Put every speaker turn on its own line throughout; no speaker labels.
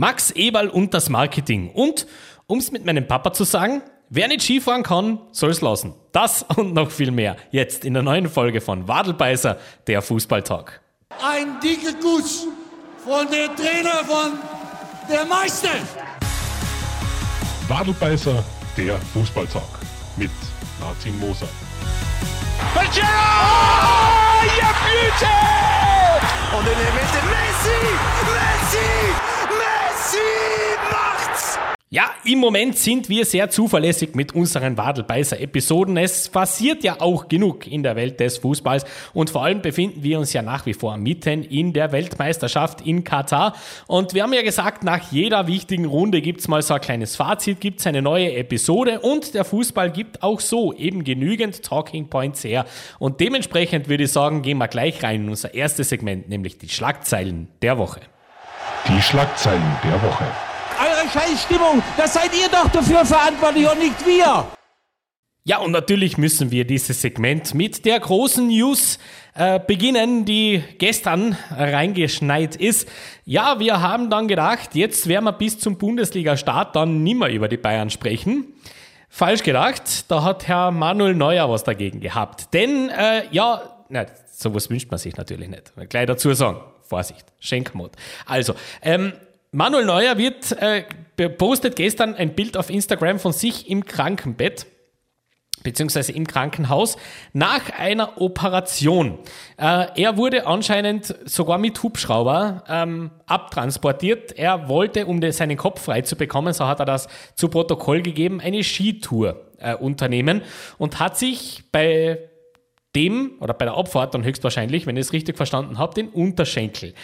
Max Eberl und das Marketing. Und, um es mit meinem Papa zu sagen, wer nicht Skifahren kann, soll es lassen. Das und noch viel mehr. Jetzt in der neuen Folge von Wadelbeißer, der Fußballtalk.
Ein dicker Guss von der Trainer von der Meister.
Wadelbeißer, der Fußballtalk mit Martin Moser.
Pajero! Oh, ja, Blüte! Und in der Mitte Messi! Messi!
Ja, im Moment sind wir sehr zuverlässig mit unseren Wadelbeißer-Episoden. Es passiert ja auch genug in der Welt des Fußballs und vor allem befinden wir uns ja nach wie vor mitten in der Weltmeisterschaft in Katar. Und wir haben ja gesagt, nach jeder wichtigen Runde gibt's mal so ein kleines Fazit, gibt's eine neue Episode und der Fußball gibt auch so eben genügend Talking Points her. Und dementsprechend würde ich sagen, gehen wir gleich rein in unser erstes Segment, nämlich die Schlagzeilen der Woche.
Die Schlagzeilen der Woche
eure Scheißstimmung, das seid ihr doch dafür verantwortlich und nicht wir.
Ja, und natürlich müssen wir dieses Segment mit der großen News äh, beginnen, die gestern reingeschneit ist. Ja, wir haben dann gedacht, jetzt werden wir bis zum Bundesliga-Start dann nimmer über die Bayern sprechen. Falsch gedacht, da hat Herr Manuel Neuer was dagegen gehabt. Denn, äh, ja, na, sowas wünscht man sich natürlich nicht. Gleich dazu sagen, Vorsicht, Schenkmod. Also, ähm, Manuel Neuer wird äh, postet gestern ein Bild auf Instagram von sich im Krankenbett beziehungsweise im Krankenhaus nach einer Operation. Äh, er wurde anscheinend sogar mit Hubschrauber ähm, abtransportiert. Er wollte, um seinen Kopf frei zu bekommen, so hat er das zu Protokoll gegeben, eine Skitour äh, unternehmen und hat sich bei dem oder bei der Abfahrt dann höchstwahrscheinlich, wenn ich es richtig verstanden habe, den Unterschenkel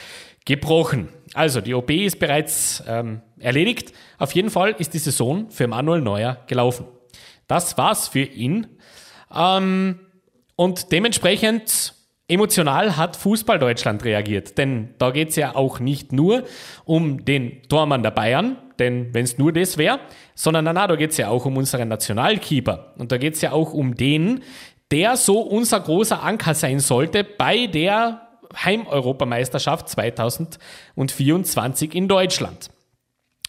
gebrochen. Also die OP ist bereits ähm, erledigt. Auf jeden Fall ist die Saison für Manuel Neuer gelaufen. Das war's für ihn. Ähm, und dementsprechend emotional hat Fußball Deutschland reagiert. Denn da geht's ja auch nicht nur um den Tormann der Bayern, denn wenn es nur das wäre, sondern na, na, da geht's ja auch um unseren Nationalkeeper. Und da geht's ja auch um den, der so unser großer Anker sein sollte bei der Heimeuropameisterschaft 2024 in Deutschland.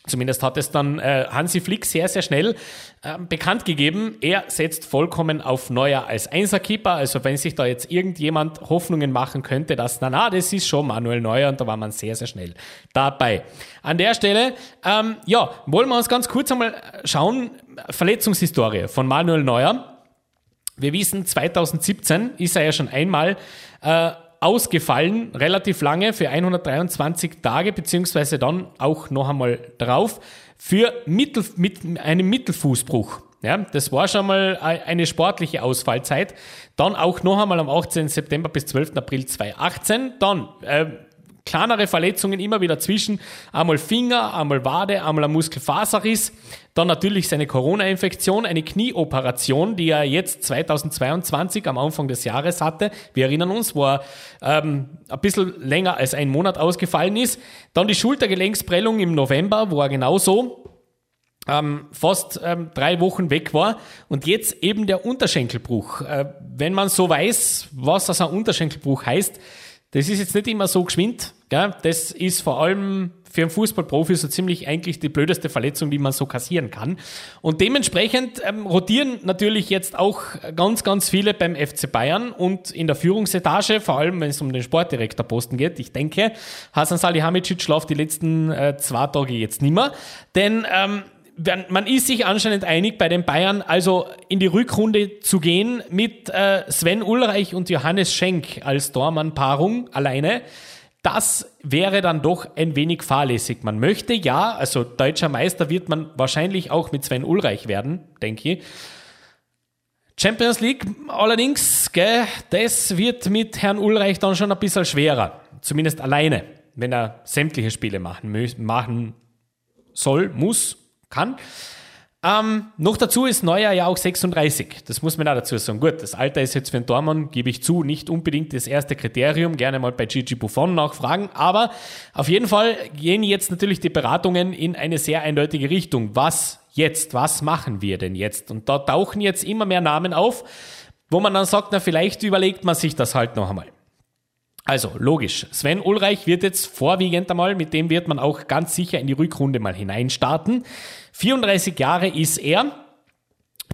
Zumindest hat es dann äh, Hansi Flick sehr, sehr schnell äh, bekannt gegeben. Er setzt vollkommen auf Neuer als Einserkeeper. Also wenn sich da jetzt irgendjemand Hoffnungen machen könnte, dass, na na, das ist schon Manuel Neuer und da war man sehr, sehr schnell dabei. An der Stelle, ähm, ja, wollen wir uns ganz kurz einmal schauen, Verletzungshistorie von Manuel Neuer. Wir wissen, 2017 ist er ja schon einmal äh, ausgefallen, relativ lange, für 123 Tage, beziehungsweise dann auch noch einmal drauf, für Mittel, mit einem Mittelfußbruch. Ja, das war schon mal eine sportliche Ausfallzeit. Dann auch noch einmal am 18. September bis 12. April 2018. Dann äh, kleinere Verletzungen immer wieder zwischen. Einmal Finger, einmal Wade, einmal ein Muskelfaserriss. Dann natürlich seine Corona-Infektion, eine Knieoperation, die er jetzt 2022 am Anfang des Jahres hatte. Wir erinnern uns, wo er ähm, ein bisschen länger als ein Monat ausgefallen ist. Dann die Schultergelenksprellung im November, wo er genauso ähm, fast ähm, drei Wochen weg war und jetzt eben der Unterschenkelbruch. Äh, wenn man so weiß, was das ein Unterschenkelbruch heißt, das ist jetzt nicht immer so geschwind. Gell? Das ist vor allem für einen Fußballprofi so ziemlich eigentlich die blödeste Verletzung, die man so kassieren kann. Und dementsprechend ähm, rotieren natürlich jetzt auch ganz, ganz viele beim FC Bayern und in der Führungsetage, vor allem wenn es um den Sportdirektorposten geht. Ich denke, Hasan Salihamidzic schläft die letzten äh, zwei Tage jetzt nimmer, denn ähm, man ist sich anscheinend einig bei den Bayern, also in die Rückrunde zu gehen mit äh, Sven Ulreich und Johannes Schenk als Dormann-Paarung alleine. Das wäre dann doch ein wenig fahrlässig. Man möchte ja, also deutscher Meister wird man wahrscheinlich auch mit Sven Ulreich werden, denke ich. Champions League allerdings, gell, das wird mit Herrn Ulreich dann schon ein bisschen schwerer. Zumindest alleine, wenn er sämtliche Spiele machen, machen soll, muss, kann. Ähm, noch dazu ist Neuer ja auch 36. Das muss man auch dazu sagen. Gut, das Alter ist jetzt für einen Tormann, gebe ich zu, nicht unbedingt das erste Kriterium. Gerne mal bei Gigi Buffon nachfragen. Aber auf jeden Fall gehen jetzt natürlich die Beratungen in eine sehr eindeutige Richtung. Was jetzt? Was machen wir denn jetzt? Und da tauchen jetzt immer mehr Namen auf, wo man dann sagt, na, vielleicht überlegt man sich das halt noch einmal. Also logisch, Sven Ulreich wird jetzt vorwiegend einmal, mit dem wird man auch ganz sicher in die Rückrunde mal hineinstarten. 34 Jahre ist er.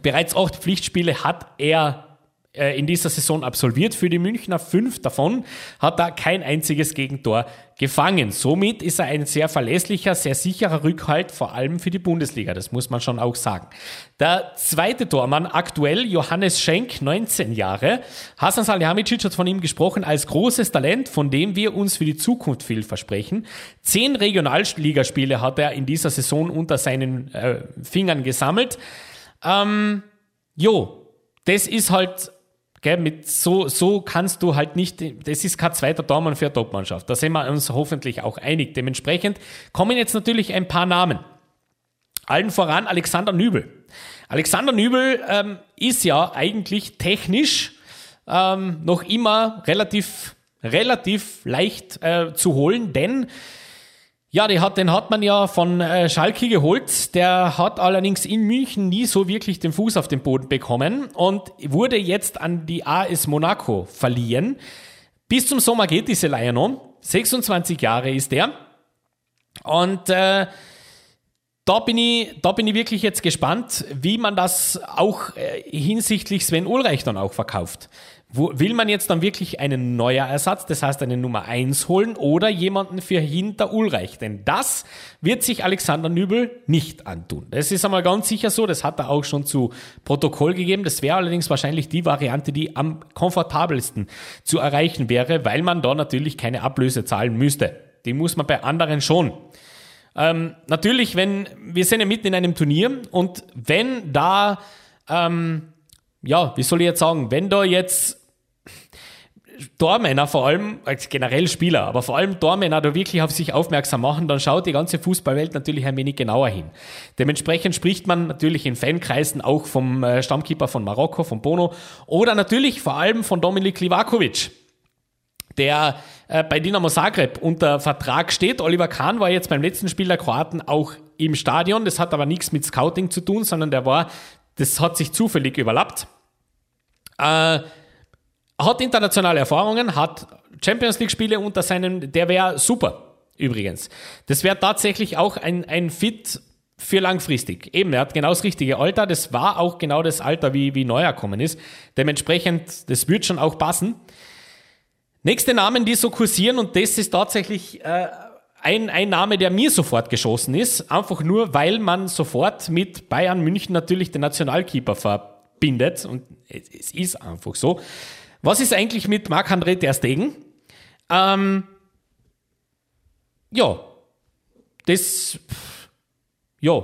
Bereits acht Pflichtspiele hat er in dieser Saison absolviert für die Münchner. Fünf davon hat er kein einziges Gegentor gefangen. Somit ist er ein sehr verlässlicher, sehr sicherer Rückhalt, vor allem für die Bundesliga. Das muss man schon auch sagen. Der zweite Tormann aktuell, Johannes Schenk, 19 Jahre. Hasan Salihamidzic hat von ihm gesprochen als großes Talent, von dem wir uns für die Zukunft viel versprechen. Zehn Regionalligaspiele hat er in dieser Saison unter seinen äh, Fingern gesammelt. Ähm, jo, das ist halt Gell, mit so, so kannst du halt nicht, das ist kein zweiter Tormann für eine Topmannschaft. Da sind wir uns hoffentlich auch einig. Dementsprechend kommen jetzt natürlich ein paar Namen. Allen voran Alexander Nübel. Alexander Nübel ähm, ist ja eigentlich technisch ähm, noch immer relativ, relativ leicht äh, zu holen, denn ja, hat, den hat man ja von äh, Schalke geholt. Der hat allerdings in München nie so wirklich den Fuß auf den Boden bekommen und wurde jetzt an die AS Monaco verliehen. Bis zum Sommer geht diese Leihe noch. 26 Jahre ist der. Und äh, da bin, ich, da bin ich wirklich jetzt gespannt, wie man das auch äh, hinsichtlich Sven Ulreich dann auch verkauft. Wo, will man jetzt dann wirklich einen neuer Ersatz, das heißt eine Nummer 1 holen oder jemanden für hinter Ulreich? Denn das wird sich Alexander Nübel nicht antun. Das ist einmal ganz sicher so, das hat er auch schon zu Protokoll gegeben. Das wäre allerdings wahrscheinlich die Variante, die am komfortabelsten zu erreichen wäre, weil man da natürlich keine Ablöse zahlen müsste. Die muss man bei anderen schon. Ähm, natürlich, wenn wir sind ja mitten in einem Turnier und wenn da, ähm, ja, wie soll ich jetzt sagen, wenn da jetzt Tormänner vor allem, als generell Spieler, aber vor allem Tormänner da wirklich auf sich aufmerksam machen, dann schaut die ganze Fußballwelt natürlich ein wenig genauer hin. Dementsprechend spricht man natürlich in Fankreisen auch vom äh, Stammkeeper von Marokko, von Bono, oder natürlich vor allem von Dominik Livakovic, der äh, bei Dinamo Zagreb unter Vertrag steht. Oliver Kahn war jetzt beim letzten Spiel der Kroaten auch im Stadion. Das hat aber nichts mit Scouting zu tun, sondern der war, das hat sich zufällig überlappt. Äh, hat internationale Erfahrungen, hat Champions League-Spiele unter seinem, der wäre super, übrigens. Das wäre tatsächlich auch ein, ein Fit für langfristig. Eben, er hat genau das richtige Alter, das war auch genau das Alter, wie, wie Neuer kommen ist. Dementsprechend, das wird schon auch passen. Nächste Namen, die so kursieren, und das ist tatsächlich äh, ein, ein Name, der mir sofort geschossen ist, einfach nur, weil man sofort mit Bayern München natürlich den Nationalkeeper verbindet, und es, es ist einfach so. Was ist eigentlich mit Marc-André Ter Stegen? Ähm, ja, das, ja,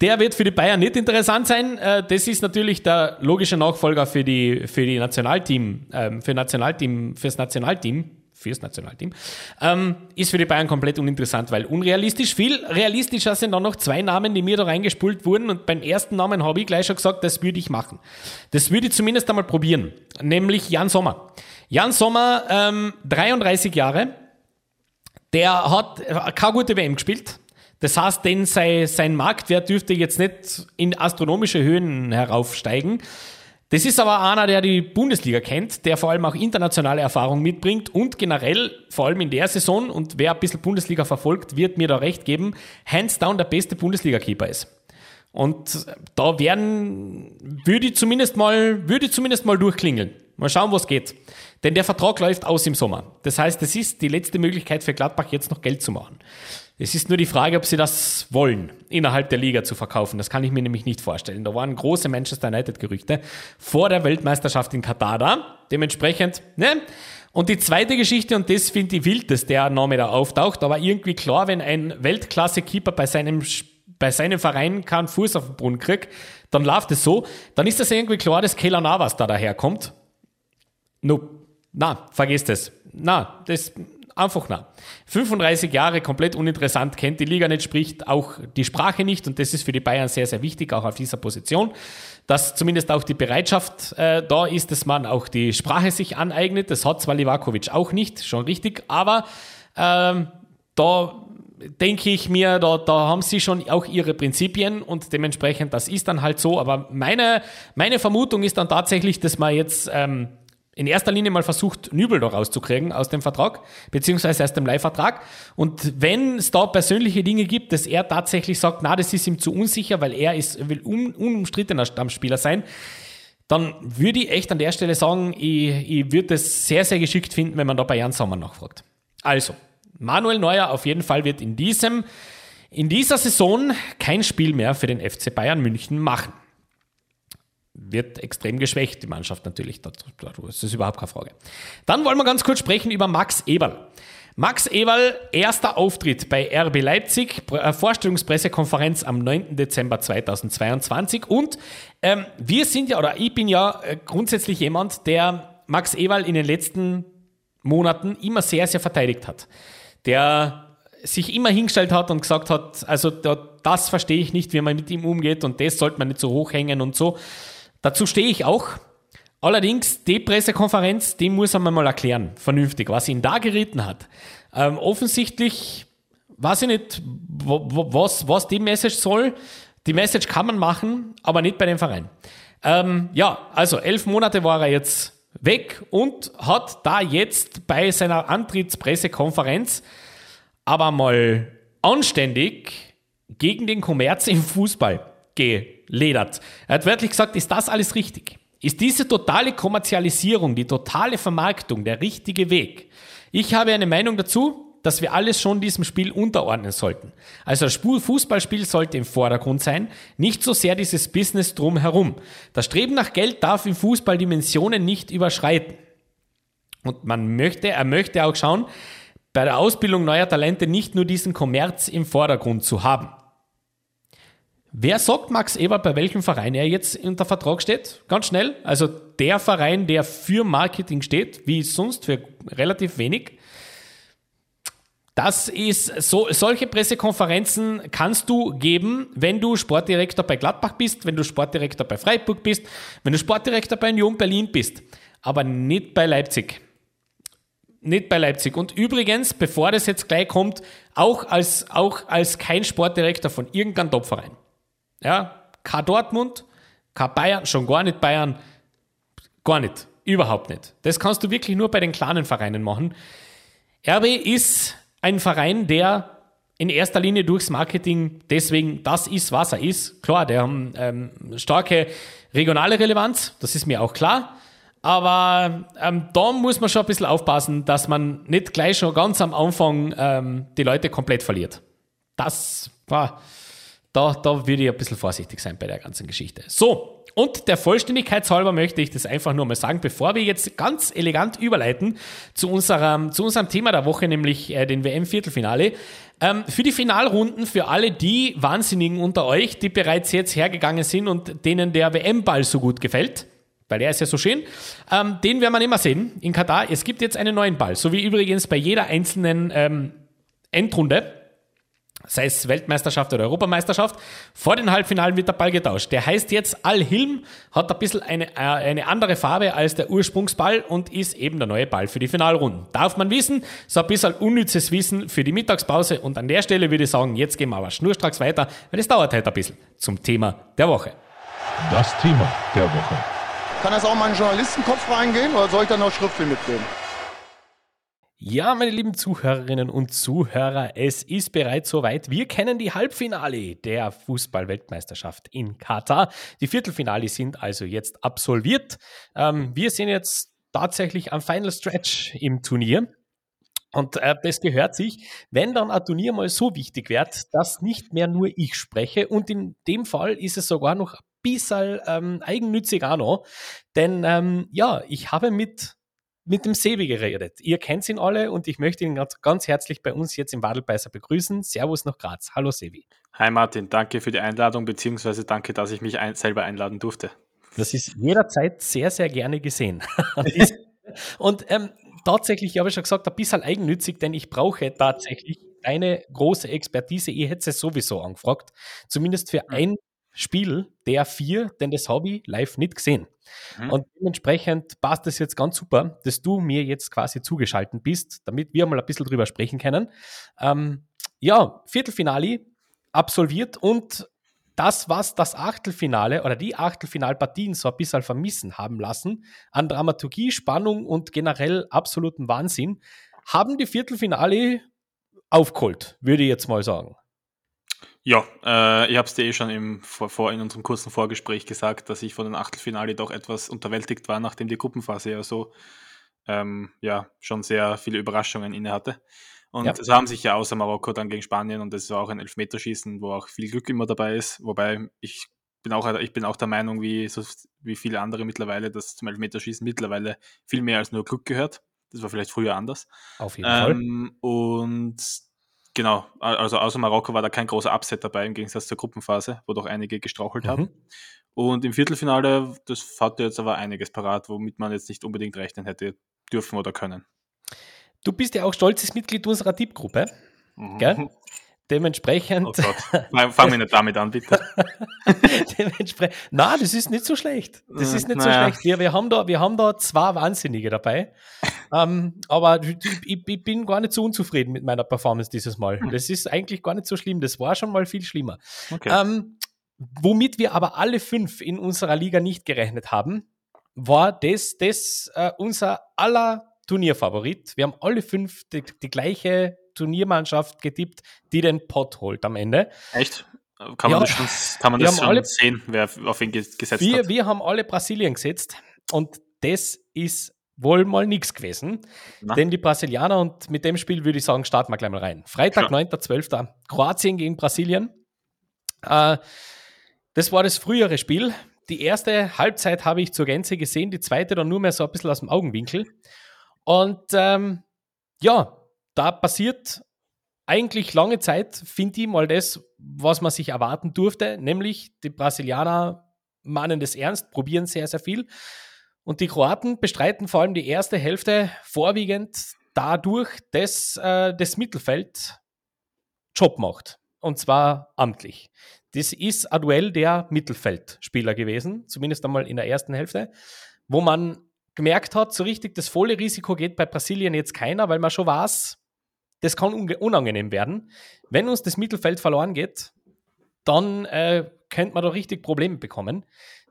der wird für die Bayern nicht interessant sein. Äh, das ist natürlich der logische Nachfolger für die, für die Nationalteam, ähm, für Nationalteam, fürs Nationalteam fürs Nationalteam, ähm, ist für die Bayern komplett uninteressant, weil unrealistisch. Viel realistischer sind dann noch zwei Namen, die mir da reingespult wurden und beim ersten Namen habe ich gleich schon gesagt, das würde ich machen. Das würde ich zumindest einmal probieren, nämlich Jan Sommer. Jan Sommer, ähm, 33 Jahre, der hat keine gute WM gespielt. Das heißt, denn sein, sein Marktwert dürfte jetzt nicht in astronomische Höhen heraufsteigen. Das ist aber einer, der die Bundesliga kennt, der vor allem auch internationale Erfahrung mitbringt und generell, vor allem in der Saison, und wer ein bisschen Bundesliga verfolgt, wird mir da recht geben, hands down der beste Bundesliga-Keeper ist. Und da werden, würde ich zumindest mal, würde ich zumindest mal durchklingeln. Mal schauen, was geht. Denn der Vertrag läuft aus im Sommer. Das heißt, es ist die letzte Möglichkeit für Gladbach jetzt noch Geld zu machen. Es ist nur die Frage, ob sie das wollen, innerhalb der Liga zu verkaufen. Das kann ich mir nämlich nicht vorstellen. Da waren große Manchester United-Gerüchte vor der Weltmeisterschaft in Katar da. Dementsprechend, ne? Und die zweite Geschichte, und das finde ich wild, dass der Name da auftaucht, aber irgendwie klar, wenn ein Weltklasse-Keeper bei seinem, bei seinem Verein keinen Fuß auf den Brunnen kriegt, dann läuft es so, dann ist das irgendwie klar, dass Keller Navas da daherkommt. No, na, vergesst es. Na, das, Einfach na. 35 Jahre komplett uninteressant, kennt die Liga nicht, spricht auch die Sprache nicht und das ist für die Bayern sehr, sehr wichtig, auch auf dieser Position, dass zumindest auch die Bereitschaft äh, da ist, dass man auch die Sprache sich aneignet. Das hat zwar Livakovic auch nicht, schon richtig, aber ähm, da denke ich mir, da, da haben sie schon auch ihre Prinzipien und dementsprechend, das ist dann halt so. Aber meine, meine Vermutung ist dann tatsächlich, dass man jetzt ähm, in erster Linie mal versucht, Nübel da rauszukriegen aus dem Vertrag, beziehungsweise aus dem Leihvertrag. Und wenn es da persönliche Dinge gibt, dass er tatsächlich sagt, na, das ist ihm zu unsicher, weil er ist, will un, unumstrittener Stammspieler sein, dann würde ich echt an der Stelle sagen, ich, ich würde es sehr, sehr geschickt finden, wenn man da bei Jan Sommer nachfragt. Also, Manuel Neuer auf jeden Fall wird in diesem, in dieser Saison kein Spiel mehr für den FC Bayern München machen wird extrem geschwächt, die Mannschaft natürlich. Das ist überhaupt keine Frage. Dann wollen wir ganz kurz sprechen über Max Eberl. Max Eberl, erster Auftritt bei RB Leipzig, äh, Vorstellungspressekonferenz am 9. Dezember 2022. Und ähm, wir sind ja, oder ich bin ja äh, grundsätzlich jemand, der Max Eberl in den letzten Monaten immer sehr, sehr verteidigt hat. Der sich immer hingestellt hat und gesagt hat, also das verstehe ich nicht, wie man mit ihm umgeht und das sollte man nicht so hoch hängen und so. Dazu stehe ich auch. Allerdings, die Pressekonferenz, die muss mir mal erklären, vernünftig, was ihn da geritten hat. Ähm, offensichtlich weiß ich nicht, was, was die Message soll. Die Message kann man machen, aber nicht bei dem Verein. Ähm, ja, also elf Monate war er jetzt weg und hat da jetzt bei seiner Antrittspressekonferenz aber mal anständig gegen den Kommerz im Fußball geledert. Er hat wörtlich gesagt, ist das alles richtig? Ist diese totale Kommerzialisierung, die totale Vermarktung der richtige Weg? Ich habe eine Meinung dazu, dass wir alles schon diesem Spiel unterordnen sollten. Also das Fußballspiel sollte im Vordergrund sein, nicht so sehr dieses Business drumherum. Das Streben nach Geld darf im Fußball Dimensionen nicht überschreiten. Und man möchte, er möchte auch schauen, bei der Ausbildung neuer Talente nicht nur diesen Kommerz im Vordergrund zu haben. Wer sagt Max Eber, bei welchem Verein er jetzt unter Vertrag steht? Ganz schnell. Also der Verein, der für Marketing steht, wie sonst für relativ wenig. Das ist so, solche Pressekonferenzen kannst du geben, wenn du Sportdirektor bei Gladbach bist, wenn du Sportdirektor bei Freiburg bist, wenn du Sportdirektor bei Union Berlin bist, aber nicht bei Leipzig. Nicht bei Leipzig. Und übrigens, bevor das jetzt gleich kommt, auch als, auch als kein Sportdirektor von irgendeinem Topverein. Ja, kein Dortmund, kein Bayern, schon gar nicht Bayern, gar nicht, überhaupt nicht. Das kannst du wirklich nur bei den kleinen Vereinen machen. RB ist ein Verein, der in erster Linie durchs Marketing deswegen das ist, was er ist. Klar, der haben ähm, starke regionale Relevanz, das ist mir auch klar. Aber ähm, da muss man schon ein bisschen aufpassen, dass man nicht gleich schon ganz am Anfang ähm, die Leute komplett verliert. Das war da, da würde ich ein bisschen vorsichtig sein bei der ganzen Geschichte. So, und der Vollständigkeit halber möchte ich das einfach nur mal sagen, bevor wir jetzt ganz elegant überleiten zu unserem, zu unserem Thema der Woche, nämlich äh, den WM-Viertelfinale. Ähm, für die Finalrunden, für alle die Wahnsinnigen unter euch, die bereits jetzt hergegangen sind und denen der WM-Ball so gut gefällt, weil der ist ja so schön. Ähm, den werden wir immer sehen in Katar. Es gibt jetzt einen neuen Ball, so wie übrigens bei jeder einzelnen ähm, Endrunde sei es Weltmeisterschaft oder Europameisterschaft, vor den Halbfinalen wird der Ball getauscht. Der heißt jetzt Al-Hilm, hat ein bisschen eine, äh, eine andere Farbe als der Ursprungsball und ist eben der neue Ball für die Finalrunden. Darf man wissen, so ein bisschen unnützes Wissen für die Mittagspause und an der Stelle würde ich sagen, jetzt gehen wir aber schnurstracks weiter, weil es dauert halt ein bisschen zum Thema der Woche.
Das Thema der Woche.
Kann das auch mal in den Journalistenkopf reingehen oder soll ich da noch Schriftfühl mitnehmen?
Ja, meine lieben Zuhörerinnen und Zuhörer, es ist bereits soweit. Wir kennen die Halbfinale der Fußball-Weltmeisterschaft in Katar. Die Viertelfinale sind also jetzt absolviert. Ähm, wir sind jetzt tatsächlich am Final Stretch im Turnier. Und äh, das gehört sich, wenn dann ein Turnier mal so wichtig wird, dass nicht mehr nur ich spreche. Und in dem Fall ist es sogar noch ein bisschen ähm, eigennützig auch noch. Denn ähm, ja, ich habe mit mit dem Sebi geredet. Ihr kennt ihn alle und ich möchte ihn ganz, ganz herzlich bei uns jetzt im Wadelbeißer begrüßen. Servus nach Graz. Hallo Sebi.
Hi Martin, danke für die Einladung, beziehungsweise danke, dass ich mich ein, selber einladen durfte.
Das ist jederzeit sehr, sehr gerne gesehen. und ähm, tatsächlich, ich habe schon gesagt, ein bisschen eigennützig, denn ich brauche tatsächlich eine große Expertise. Ich hätte es sowieso angefragt, zumindest für ein Spiel der vier, denn das habe ich live nicht gesehen. Mhm. Und dementsprechend passt es jetzt ganz super, dass du mir jetzt quasi zugeschaltet bist, damit wir mal ein bisschen drüber sprechen können. Ähm, ja, Viertelfinale absolviert und das, was das Achtelfinale oder die Achtelfinalpartien so ein bisschen vermissen haben lassen, an Dramaturgie, Spannung und generell absoluten Wahnsinn, haben die Viertelfinale aufgeholt, würde ich jetzt mal sagen.
Ja, äh, ich habe es dir eh schon im, vor, vor, in unserem kurzen Vorgespräch gesagt, dass ich von den Achtelfinale doch etwas unterwältigt war, nachdem die Gruppenphase ja so ähm, ja, schon sehr viele Überraschungen inne hatte. Und ja. es haben sich ja außer Marokko dann gegen Spanien und das war auch ein Elfmeterschießen, wo auch viel Glück immer dabei ist. Wobei ich bin auch, ich bin auch der Meinung, wie, so, wie viele andere mittlerweile, dass zum Elfmeterschießen mittlerweile viel mehr als nur Glück gehört. Das war vielleicht früher anders.
Auf jeden ähm,
Fall. Und genau, also außer Marokko war da kein großer Upset dabei, im Gegensatz zur Gruppenphase, wo doch einige gestrauchelt mhm. haben. Und im Viertelfinale, das hatte jetzt aber einiges parat, womit man jetzt nicht unbedingt rechnen hätte dürfen oder können.
Du bist ja auch stolzes Mitglied unserer Tippgruppe. Mhm. Gell? Dementsprechend. Oh
Gott. Fangen wir nicht damit an, bitte.
Dementsprechend. Nein, das ist nicht so schlecht. Das ist nicht naja. so schlecht. Wir, wir, haben da, wir haben da zwei Wahnsinnige dabei. ähm, aber ich, ich, bin gar nicht so unzufrieden mit meiner Performance dieses Mal. Hm. Das ist eigentlich gar nicht so schlimm. Das war schon mal viel schlimmer. Okay. Ähm, womit wir aber alle fünf in unserer Liga nicht gerechnet haben, war das, das äh, unser aller Turnierfavorit. Wir haben alle fünf die, die gleiche Turniermannschaft getippt, die den Pot holt am Ende.
Echt? Kann man ja, das schon, kann man das schon alle, sehen, wer auf ihn gesetzt
wir,
hat?
Wir haben alle Brasilien gesetzt und das ist wohl mal nichts gewesen. Na? Denn die Brasilianer, und mit dem Spiel würde ich sagen, starten wir gleich mal rein. Freitag, 9.12. Kroatien gegen Brasilien. Äh, das war das frühere Spiel. Die erste Halbzeit habe ich zur Gänze gesehen, die zweite dann nur mehr so ein bisschen aus dem Augenwinkel. Und ähm, ja, da passiert eigentlich lange Zeit, finde ich mal das, was man sich erwarten durfte, nämlich die Brasilianer mahnen das ernst, probieren sehr, sehr viel. Und die Kroaten bestreiten vor allem die erste Hälfte vorwiegend dadurch, dass äh, das Mittelfeld Job macht. Und zwar amtlich. Das ist ein Duell der Mittelfeldspieler gewesen, zumindest einmal in der ersten Hälfte, wo man gemerkt hat, so richtig das volle Risiko geht bei Brasilien jetzt keiner, weil man schon weiß, das kann unangenehm werden. Wenn uns das Mittelfeld verloren geht, dann äh, könnte man da richtig Probleme bekommen.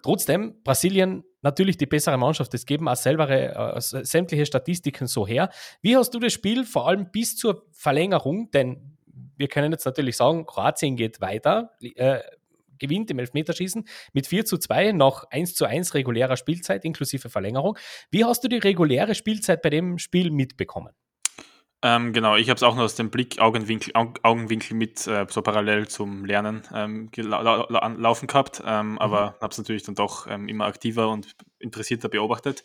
Trotzdem, Brasilien natürlich die bessere Mannschaft, das geben auch selber äh, sämtliche Statistiken so her. Wie hast du das Spiel vor allem bis zur Verlängerung, denn wir können jetzt natürlich sagen, Kroatien geht weiter, äh, gewinnt im Elfmeterschießen mit 4 zu 2 nach 1 zu 1 regulärer Spielzeit inklusive Verlängerung. Wie hast du die reguläre Spielzeit bei dem Spiel mitbekommen?
Ähm, genau, ich habe es auch nur aus dem Blick Augenwinkel, Augenwinkel mit äh, so parallel zum Lernen ähm, laufen gehabt, ähm, mhm. aber habe es natürlich dann doch ähm, immer aktiver und interessierter beobachtet.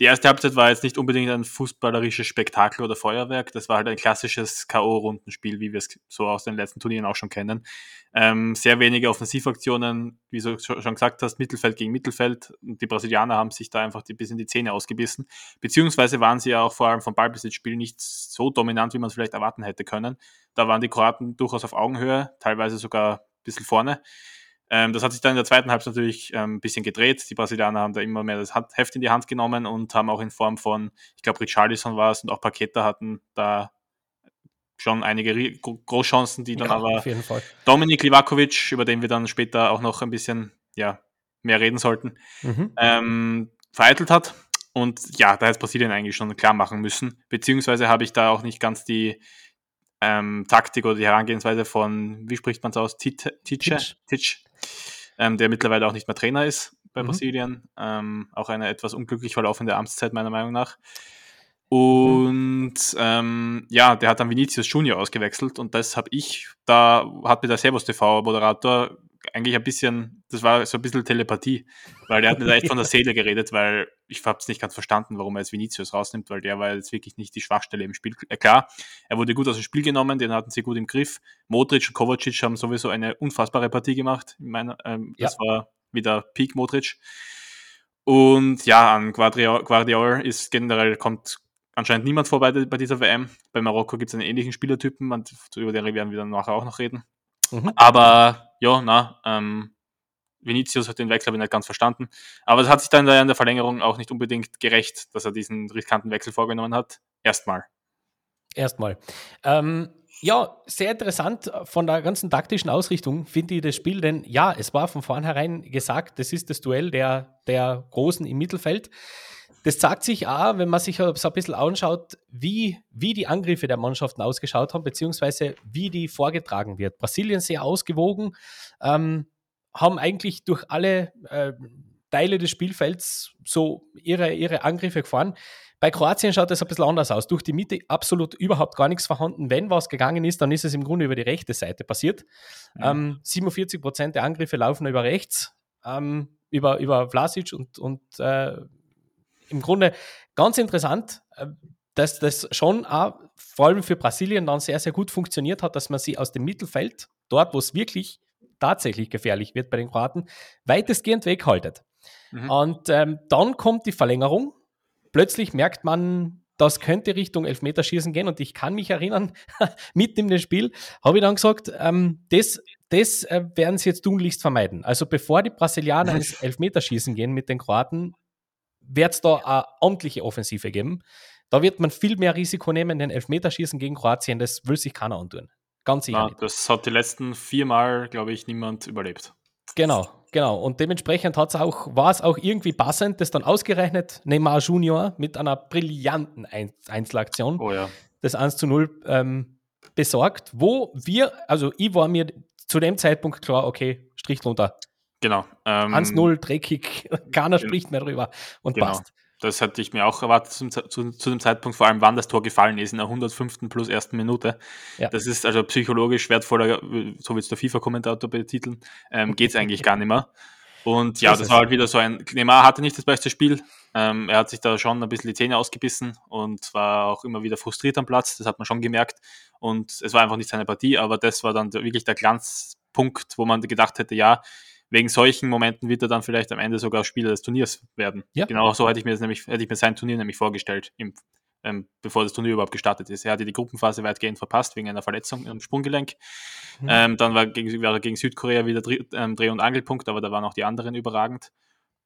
Die erste Halbzeit war jetzt nicht unbedingt ein fußballerisches Spektakel oder Feuerwerk. Das war halt ein klassisches K.O.-Rundenspiel, wie wir es so aus den letzten Turnieren auch schon kennen. Ähm, sehr wenige Offensivaktionen, wie du schon gesagt hast, Mittelfeld gegen Mittelfeld. Die Brasilianer haben sich da einfach bis in die Zähne ausgebissen. Beziehungsweise waren sie ja auch vor allem vom Ballbesitzspiel nicht so dominant, wie man es vielleicht erwarten hätte können. Da waren die Kroaten durchaus auf Augenhöhe, teilweise sogar ein bisschen vorne. Ähm, das hat sich dann in der zweiten Halbzeit natürlich ähm, ein bisschen gedreht. Die Brasilianer haben da immer mehr das Heft in die Hand genommen und haben auch in Form von, ich glaube, Richarlison war es und auch Paketa hatten da schon einige Großchancen, die dann ja, aber Dominik Livakovic, über den wir dann später auch noch ein bisschen ja, mehr reden sollten, mhm. ähm, vereitelt hat. Und ja, da hätte Brasilien eigentlich schon klar machen müssen. Beziehungsweise habe ich da auch nicht ganz die, ähm, Taktik oder die Herangehensweise von, wie spricht man es aus, Titsch, Titsch, ähm, der mittlerweile auch nicht mehr Trainer ist bei mhm. Brasilien. Ähm, auch eine etwas unglücklich verlaufende Amtszeit meiner Meinung nach. Und ähm, ja, der hat dann Vinicius Junior ausgewechselt und das habe ich, da hat mir der Servus TV-Moderator eigentlich ein bisschen, das war so ein bisschen Telepathie, weil der hat mir echt von der Seele geredet, weil ich habe es nicht ganz verstanden, warum er jetzt Vinicius rausnimmt, weil der war jetzt wirklich nicht die Schwachstelle im Spiel. Äh, klar, er wurde gut aus dem Spiel genommen, den hatten sie gut im Griff. Modric und Kovacic haben sowieso eine unfassbare Partie gemacht. Ich meine, ähm, ja. das war wieder Peak Modric. Und ja, an Guardiol, Guardiol ist generell, kommt anscheinend niemand vorbei bei dieser WM. Bei Marokko gibt es einen ähnlichen Spielertypen, über den werden wir dann nachher auch noch reden. Mhm. Aber ja, na, ähm, Vinicius hat den Wechsel aber nicht ganz verstanden. Aber es hat sich dann in der Verlängerung auch nicht unbedingt gerecht, dass er diesen riskanten Wechsel vorgenommen hat. Erstmal.
Erstmal. Ähm, ja, sehr interessant von der ganzen taktischen Ausrichtung finde ich das Spiel, denn ja, es war von vornherein gesagt, das ist das Duell der, der Großen im Mittelfeld. Das zeigt sich auch, wenn man sich so ein bisschen anschaut, wie, wie die Angriffe der Mannschaften ausgeschaut haben, beziehungsweise wie die vorgetragen wird. Brasilien sehr ausgewogen, ähm, haben eigentlich durch alle äh, Teile des Spielfelds so ihre, ihre Angriffe gefahren. Bei Kroatien schaut es ein bisschen anders aus. Durch die Mitte absolut überhaupt gar nichts vorhanden. Wenn was gegangen ist, dann ist es im Grunde über die rechte Seite passiert. Mhm. Ähm, 47 Prozent der Angriffe laufen über rechts, ähm, über, über Vlasic und, und äh, im Grunde ganz interessant, äh, dass das schon auch, vor allem für Brasilien dann sehr, sehr gut funktioniert hat, dass man sie aus dem Mittelfeld, dort wo es wirklich tatsächlich gefährlich wird bei den Kroaten, weitestgehend weghaltet. Mhm. Und ähm, dann kommt die Verlängerung. Plötzlich merkt man, das könnte Richtung Elfmeterschießen gehen. Und ich kann mich erinnern, mitten in dem Spiel habe ich dann gesagt, ähm, das, das äh, werden sie jetzt tunlichst vermeiden. Also bevor die Brasilianer ins Elfmeterschießen gehen mit den Kroaten, wird es da eine amtliche Offensive geben. Da wird man viel mehr Risiko nehmen, den Elfmeterschießen gegen Kroatien, das will sich keiner antun. Ganz sicher.
Na, das hat die letzten viermal, glaube ich, niemand überlebt.
Genau, genau. Und dementsprechend hat's auch, war es auch irgendwie passend, das dann ausgerechnet Neymar Junior mit einer brillanten Einzelaktion,
oh ja.
das 1 zu 0 ähm, besorgt, wo wir, also ich war mir zu dem Zeitpunkt klar, okay, Strich drunter.
Genau.
Ähm, 1-0, dreckig, keiner spricht mehr drüber und genau. passt.
Das hätte ich mir auch erwartet zum, zu, zu, dem Zeitpunkt, vor allem wann das Tor gefallen ist, in der 105. plus ersten Minute. Ja. Das ist also psychologisch wertvoller, so wie es der FIFA-Kommentator betiteln, ähm, geht es eigentlich gar nicht mehr. Und ja, das, das war halt wieder so ein, Neymar hatte nicht das beste Spiel. Ähm, er hat sich da schon ein bisschen die Zähne ausgebissen und war auch immer wieder frustriert am Platz. Das hat man schon gemerkt. Und es war einfach nicht seine Partie, aber das war dann wirklich der Glanzpunkt, wo man gedacht hätte, ja, wegen solchen Momenten wird er dann vielleicht am Ende sogar Spieler des Turniers werden. Ja. Genau so hätte ich mir das nämlich, hätte ich mir sein Turnier nämlich vorgestellt, im, ähm, bevor das Turnier überhaupt gestartet ist. Er hatte die Gruppenphase weitgehend verpasst wegen einer Verletzung im Sprunggelenk. Mhm. Ähm, dann war, gegen, war er gegen Südkorea wieder Dreh, ähm, Dreh- und Angelpunkt, aber da waren auch die anderen überragend.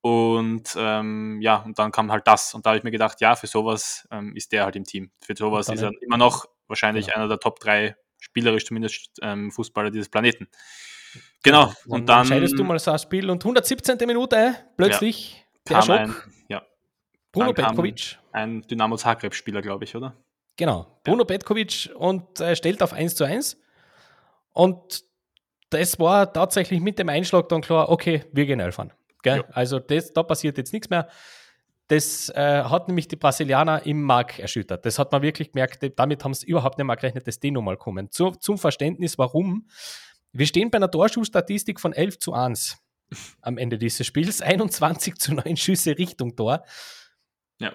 Und ähm, ja, und dann kam halt das. Und da habe ich mir gedacht, ja, für sowas ähm, ist der halt im Team. Für sowas ist er immer noch wahrscheinlich genau. einer der Top 3 spielerisch zumindest ähm, Fußballer dieses Planeten. Genau. Und dann
entscheidest du mal so ein Spiel und 117. Minute plötzlich
ja, der Schock. Ein, ja.
Bruno Petkovic.
Ein Dynamo Zagreb-Spieler, glaube ich, oder?
Genau. Bruno ja. Petkovic und äh, stellt auf 1 zu 1. Und das war tatsächlich mit dem Einschlag dann klar, okay, wir gehen Elfern. Ja. Also das, da passiert jetzt nichts mehr. Das äh, hat nämlich die Brasilianer im Mark erschüttert. Das hat man wirklich gemerkt. Damit haben sie überhaupt nicht mehr gerechnet, dass die nochmal kommen. Zu, zum Verständnis, warum. Wir stehen bei einer Torschussstatistik von 11 zu 1 am Ende dieses Spiels. 21 zu 9 Schüsse Richtung Tor.
Ja.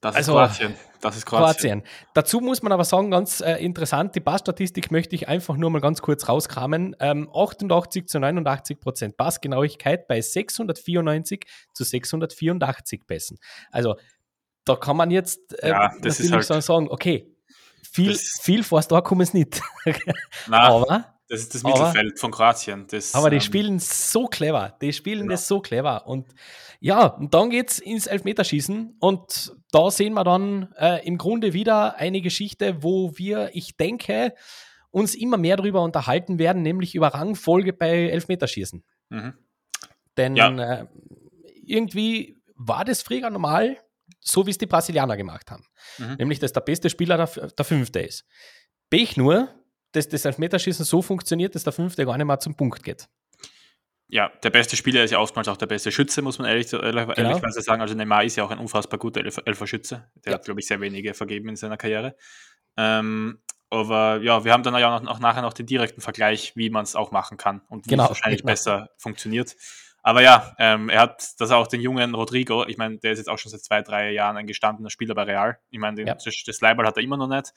Das ist also, Kroatien. Das ist Kroatien.
Kroatien. Dazu muss man aber sagen, ganz äh, interessant, die Passstatistik möchte ich einfach nur mal ganz kurz rauskramen. Ähm, 88 zu 89 Prozent Passgenauigkeit bei 694 zu 684 Pässen. Also da kann man jetzt
äh, ja, natürlich
halt sagen, okay, viel, viel vor das Tor kommen es nicht.
Na, aber das ist das Mittelfeld aber, von Kroatien. Das,
aber die ähm, spielen so clever. Die spielen ja. das so clever. Und ja, und dann geht es ins Elfmeterschießen. Und da sehen wir dann äh, im Grunde wieder eine Geschichte, wo wir, ich denke, uns immer mehr darüber unterhalten werden, nämlich über Rangfolge bei Elfmeterschießen. Mhm. Denn ja. äh, irgendwie war das früher normal, so wie es die Brasilianer gemacht haben. Mhm. Nämlich, dass der beste Spieler der, der Fünfte ist. Pech nur, dass das Elfmeterschießen so funktioniert, dass der Fünfte gar nicht mehr zum Punkt geht.
Ja, der beste Spieler ist ja oftmals auch der beste Schütze, muss man ehrlich, ehrlich, genau. sagen. Also Neymar ist ja auch ein unfassbar guter Elf Elferschütze. Der ja. hat, glaube ich, sehr wenige vergeben in seiner Karriere. Ähm, aber ja, wir haben dann ja auch nachher noch den direkten Vergleich, wie man es auch machen kann und wie genau. es wahrscheinlich genau. besser funktioniert. Aber ja, ähm, er hat das auch den jungen Rodrigo, ich meine, der ist jetzt auch schon seit zwei, drei Jahren ein gestandener Spieler bei Real. Ich meine, ja. das Leibal hat er immer noch nicht,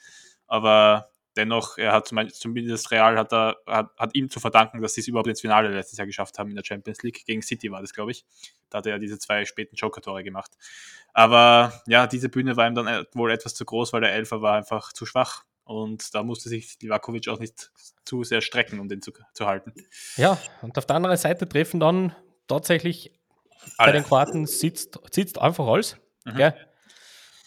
aber dennoch, er hat zumindest Real hat, er, hat, hat ihm zu verdanken, dass sie es überhaupt ins Finale letztes Jahr geschafft haben in der Champions League. Gegen City war das, glaube ich. Da hat er ja diese zwei späten Joker-Tore gemacht. Aber ja, diese Bühne war ihm dann äh, wohl etwas zu groß, weil der Elfer war einfach zu schwach. Und da musste sich Livakovic auch nicht zu sehr strecken, um den zu, zu halten.
Ja, und auf der anderen Seite treffen dann tatsächlich Alle. bei den Kroaten sitzt, sitzt einfach alles. Mhm.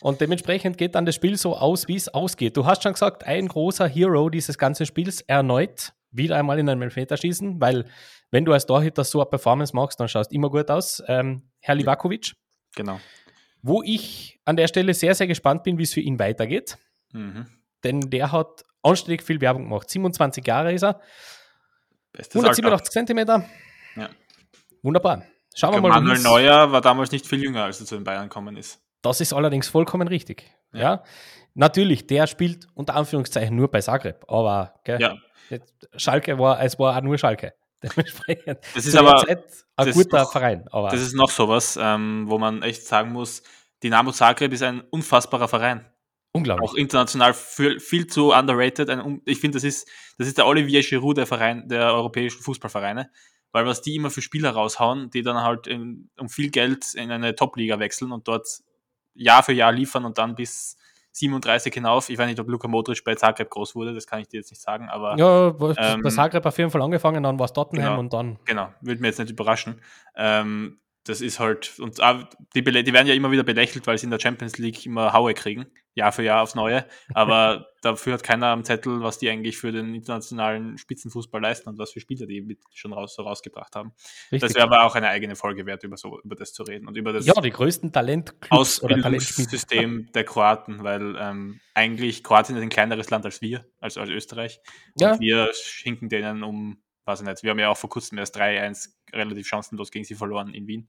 Und dementsprechend geht dann das Spiel so aus, wie es ausgeht. Du hast schon gesagt, ein großer Hero dieses ganzen Spiels erneut wieder einmal in einem Elfmeterschießen, weil wenn du als Torhüter so eine Performance machst, dann schaust du immer gut aus. Ähm, Herr Livakovic,
Genau.
wo ich an der Stelle sehr, sehr gespannt bin, wie es für ihn weitergeht.
Mhm.
Denn der hat anständig viel Werbung gemacht. 27 Jahre ist er,
Bestes Alter.
187 Zentimeter.
Ja.
Wunderbar. Schauen wir mal,
Manuel Neuer war damals nicht viel jünger, als er zu den Bayern gekommen ist.
Das ist allerdings vollkommen richtig. Ja. Natürlich, der spielt unter Anführungszeichen nur bei Zagreb, aber gell,
Ja.
Schalke war, es war auch nur Schalke. Dementsprechend.
Das ist aber-
Zeit ein guter
ist-
Verein. Aber
Das ist noch sowas, ähm, wo man echt sagen muss, Dynamo Zagreb ist ein unfassbarer Verein.
unglaublich.
Auch international viel, viel zu underrated. Ein, ich finde, das ist, das ist der Olivier Giroud der Verein, der europäischen Fußballvereine. Weil was die immer für Spieler raushauen, die dann halt in, um viel Geld in eine Top-Liga wechseln und dort Jahr für Jahr liefern und dann bis 37 hinauf. Ich weiß nicht, ob Luka Modric bei Zagreb groß wurde, das kann ich dir jetzt nicht sagen, aber
ja,
ähm,
bei Zagreb auf jeden Fall angefangen, dann war es Tottenham
Genau.
und dann.
Genau, würde mir jetzt nicht überraschen. Ähm, das ist halt, und auch die, die werden ja immer wieder belächelt, weil sie in der Champions League immer Haue kriegen, Jahr für Jahr aufs Neue. Aber dafür hat keiner am Zettel, was die eigentlich für den internationalen Spitzenfußball leisten und was für Spieler die mit schon raus, so rausgebracht haben.
Richtig.
Das wäre aber auch eine eigene Folge wert, über, so, über das zu reden und über das
ja, die größten Talentspieler.
Ausbildungssystem der Kroaten, weil ähm, eigentlich Kroatien ist ein kleineres Land als wir, als, als Österreich. Und
Ja.
wir schinken denen um, weiß ich nicht, wir haben ja auch vor kurzem erst 3-1 relativ chancenlos gegen sie verloren in Wien.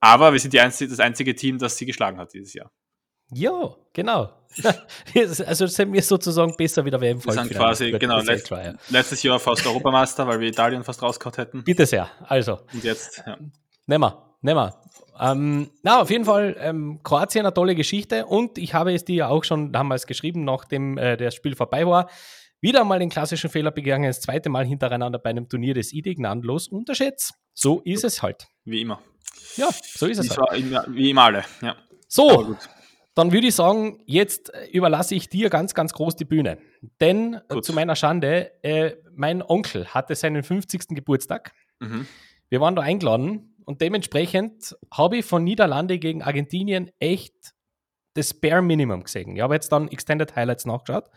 Aber wir sind die einzige, das einzige Team, das sie geschlagen hat dieses Jahr.
Ja, genau. also sind wir sozusagen besser wieder WM
Wir sind quasi, genau, letzt, letztes Jahr fast Europameister, weil wir Italien fast rausgehauen hätten.
Bitte sehr. Also,
Und jetzt, ja.
nehmen wir, nehmen wir. Ähm, na, auf jeden Fall, ähm, Kroatien eine tolle Geschichte und ich habe es dir ja auch schon damals geschrieben, nachdem äh, das Spiel vorbei war, wieder mal den klassischen Fehler begangen, das zweite Mal hintereinander bei einem Turnier des ID gnadenlos unterschätzt. So ist es halt.
wie immer.
Ja, so ist es halt.
war wie immer alle, ja.
So. Dann würde ich sagen, jetzt äh, überlasse ich dir ganz, ganz groß die Bühne. Denn äh,
Gut.
zu meiner Schande, äh, mein Onkel hatte seinen 50. Geburtstag.
Mhm.
Wir waren da eingeladen und dementsprechend habe ich von Niederlande gegen Argentinien echt das Bare Minimum gesehen. Ich habe jetzt dann Extended Highlights nachgeschaut.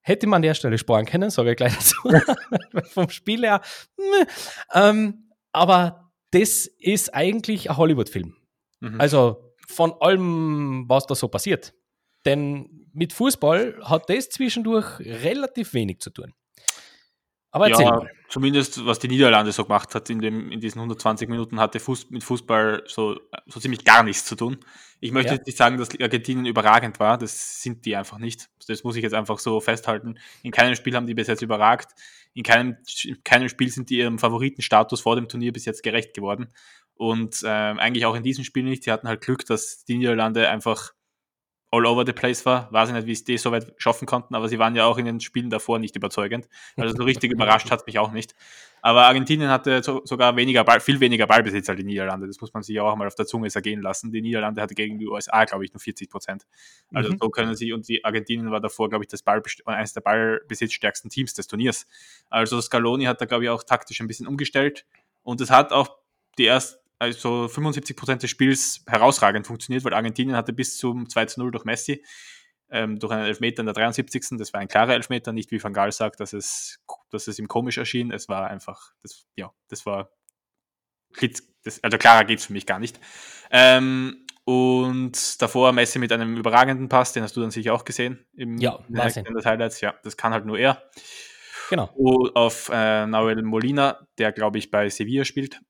Hätte man an der Stelle sparen können, sage ich gleich dazu. Vom Spiel her. Ähm, aber das ist eigentlich ein Hollywood-Film.
Mhm.
Also von allem, was da so passiert. Denn mit Fußball hat das zwischendurch relativ wenig zu tun. Aber erzähl
ja,
mal.
zumindest was die Niederlande so gemacht hat in, dem, in diesen 120 Minuten, hatte Fuß, mit Fußball so, so ziemlich gar nichts zu tun. Ich möchte
Ja.
jetzt nicht sagen, dass Argentinien überragend war, das sind die einfach nicht. Das muss ich jetzt einfach so festhalten. In keinem Spiel haben die bis jetzt überragt. In keinem, in keinem Spiel sind die ihrem Favoritenstatus vor dem Turnier bis jetzt gerecht geworden. Und ähm, eigentlich auch in diesem Spiel nicht. Sie hatten halt Glück, dass die Niederlande einfach all over the place war. Weiß ich nicht, wie sie das so weit schaffen konnten, aber sie waren ja auch in den Spielen davor nicht überzeugend. Also so richtig überrascht hat mich auch nicht. Aber Argentinien hatte so, sogar weniger Ball, viel weniger Ballbesitz als die Niederlande. Das muss man sich ja auch mal auf der Zunge zergehen lassen. Die Niederlande hatte gegen die USA, glaube ich, nur 40 Prozent. Also
Mhm.
so können sie, und die Argentinien war davor, glaube ich, das Ball, eines der ballbesitzstärksten Teams des Turniers. Also Scaloni hat da, glaube ich, auch taktisch ein bisschen umgestellt. Und es hat auch die erst, also 75 Prozent des Spiels herausragend funktioniert, weil Argentinien hatte bis zum 2 zu 0 durch Messi, ähm, durch einen Elfmeter in der 73. Das war ein klarer Elfmeter, nicht wie Van Gaal sagt, dass es, dass es ihm komisch erschien. Es war einfach, das, ja, das war, das, also klarer geht's für mich gar nicht. Ähm, und davor Messi mit einem überragenden Pass, den hast du dann sicher auch gesehen im
Ja,
in
Wahnsinn.
Extended Highlights. Ja, das kann halt nur er.
Genau.
Und auf äh, Nahuel Molina, der glaube ich bei Sevilla spielt.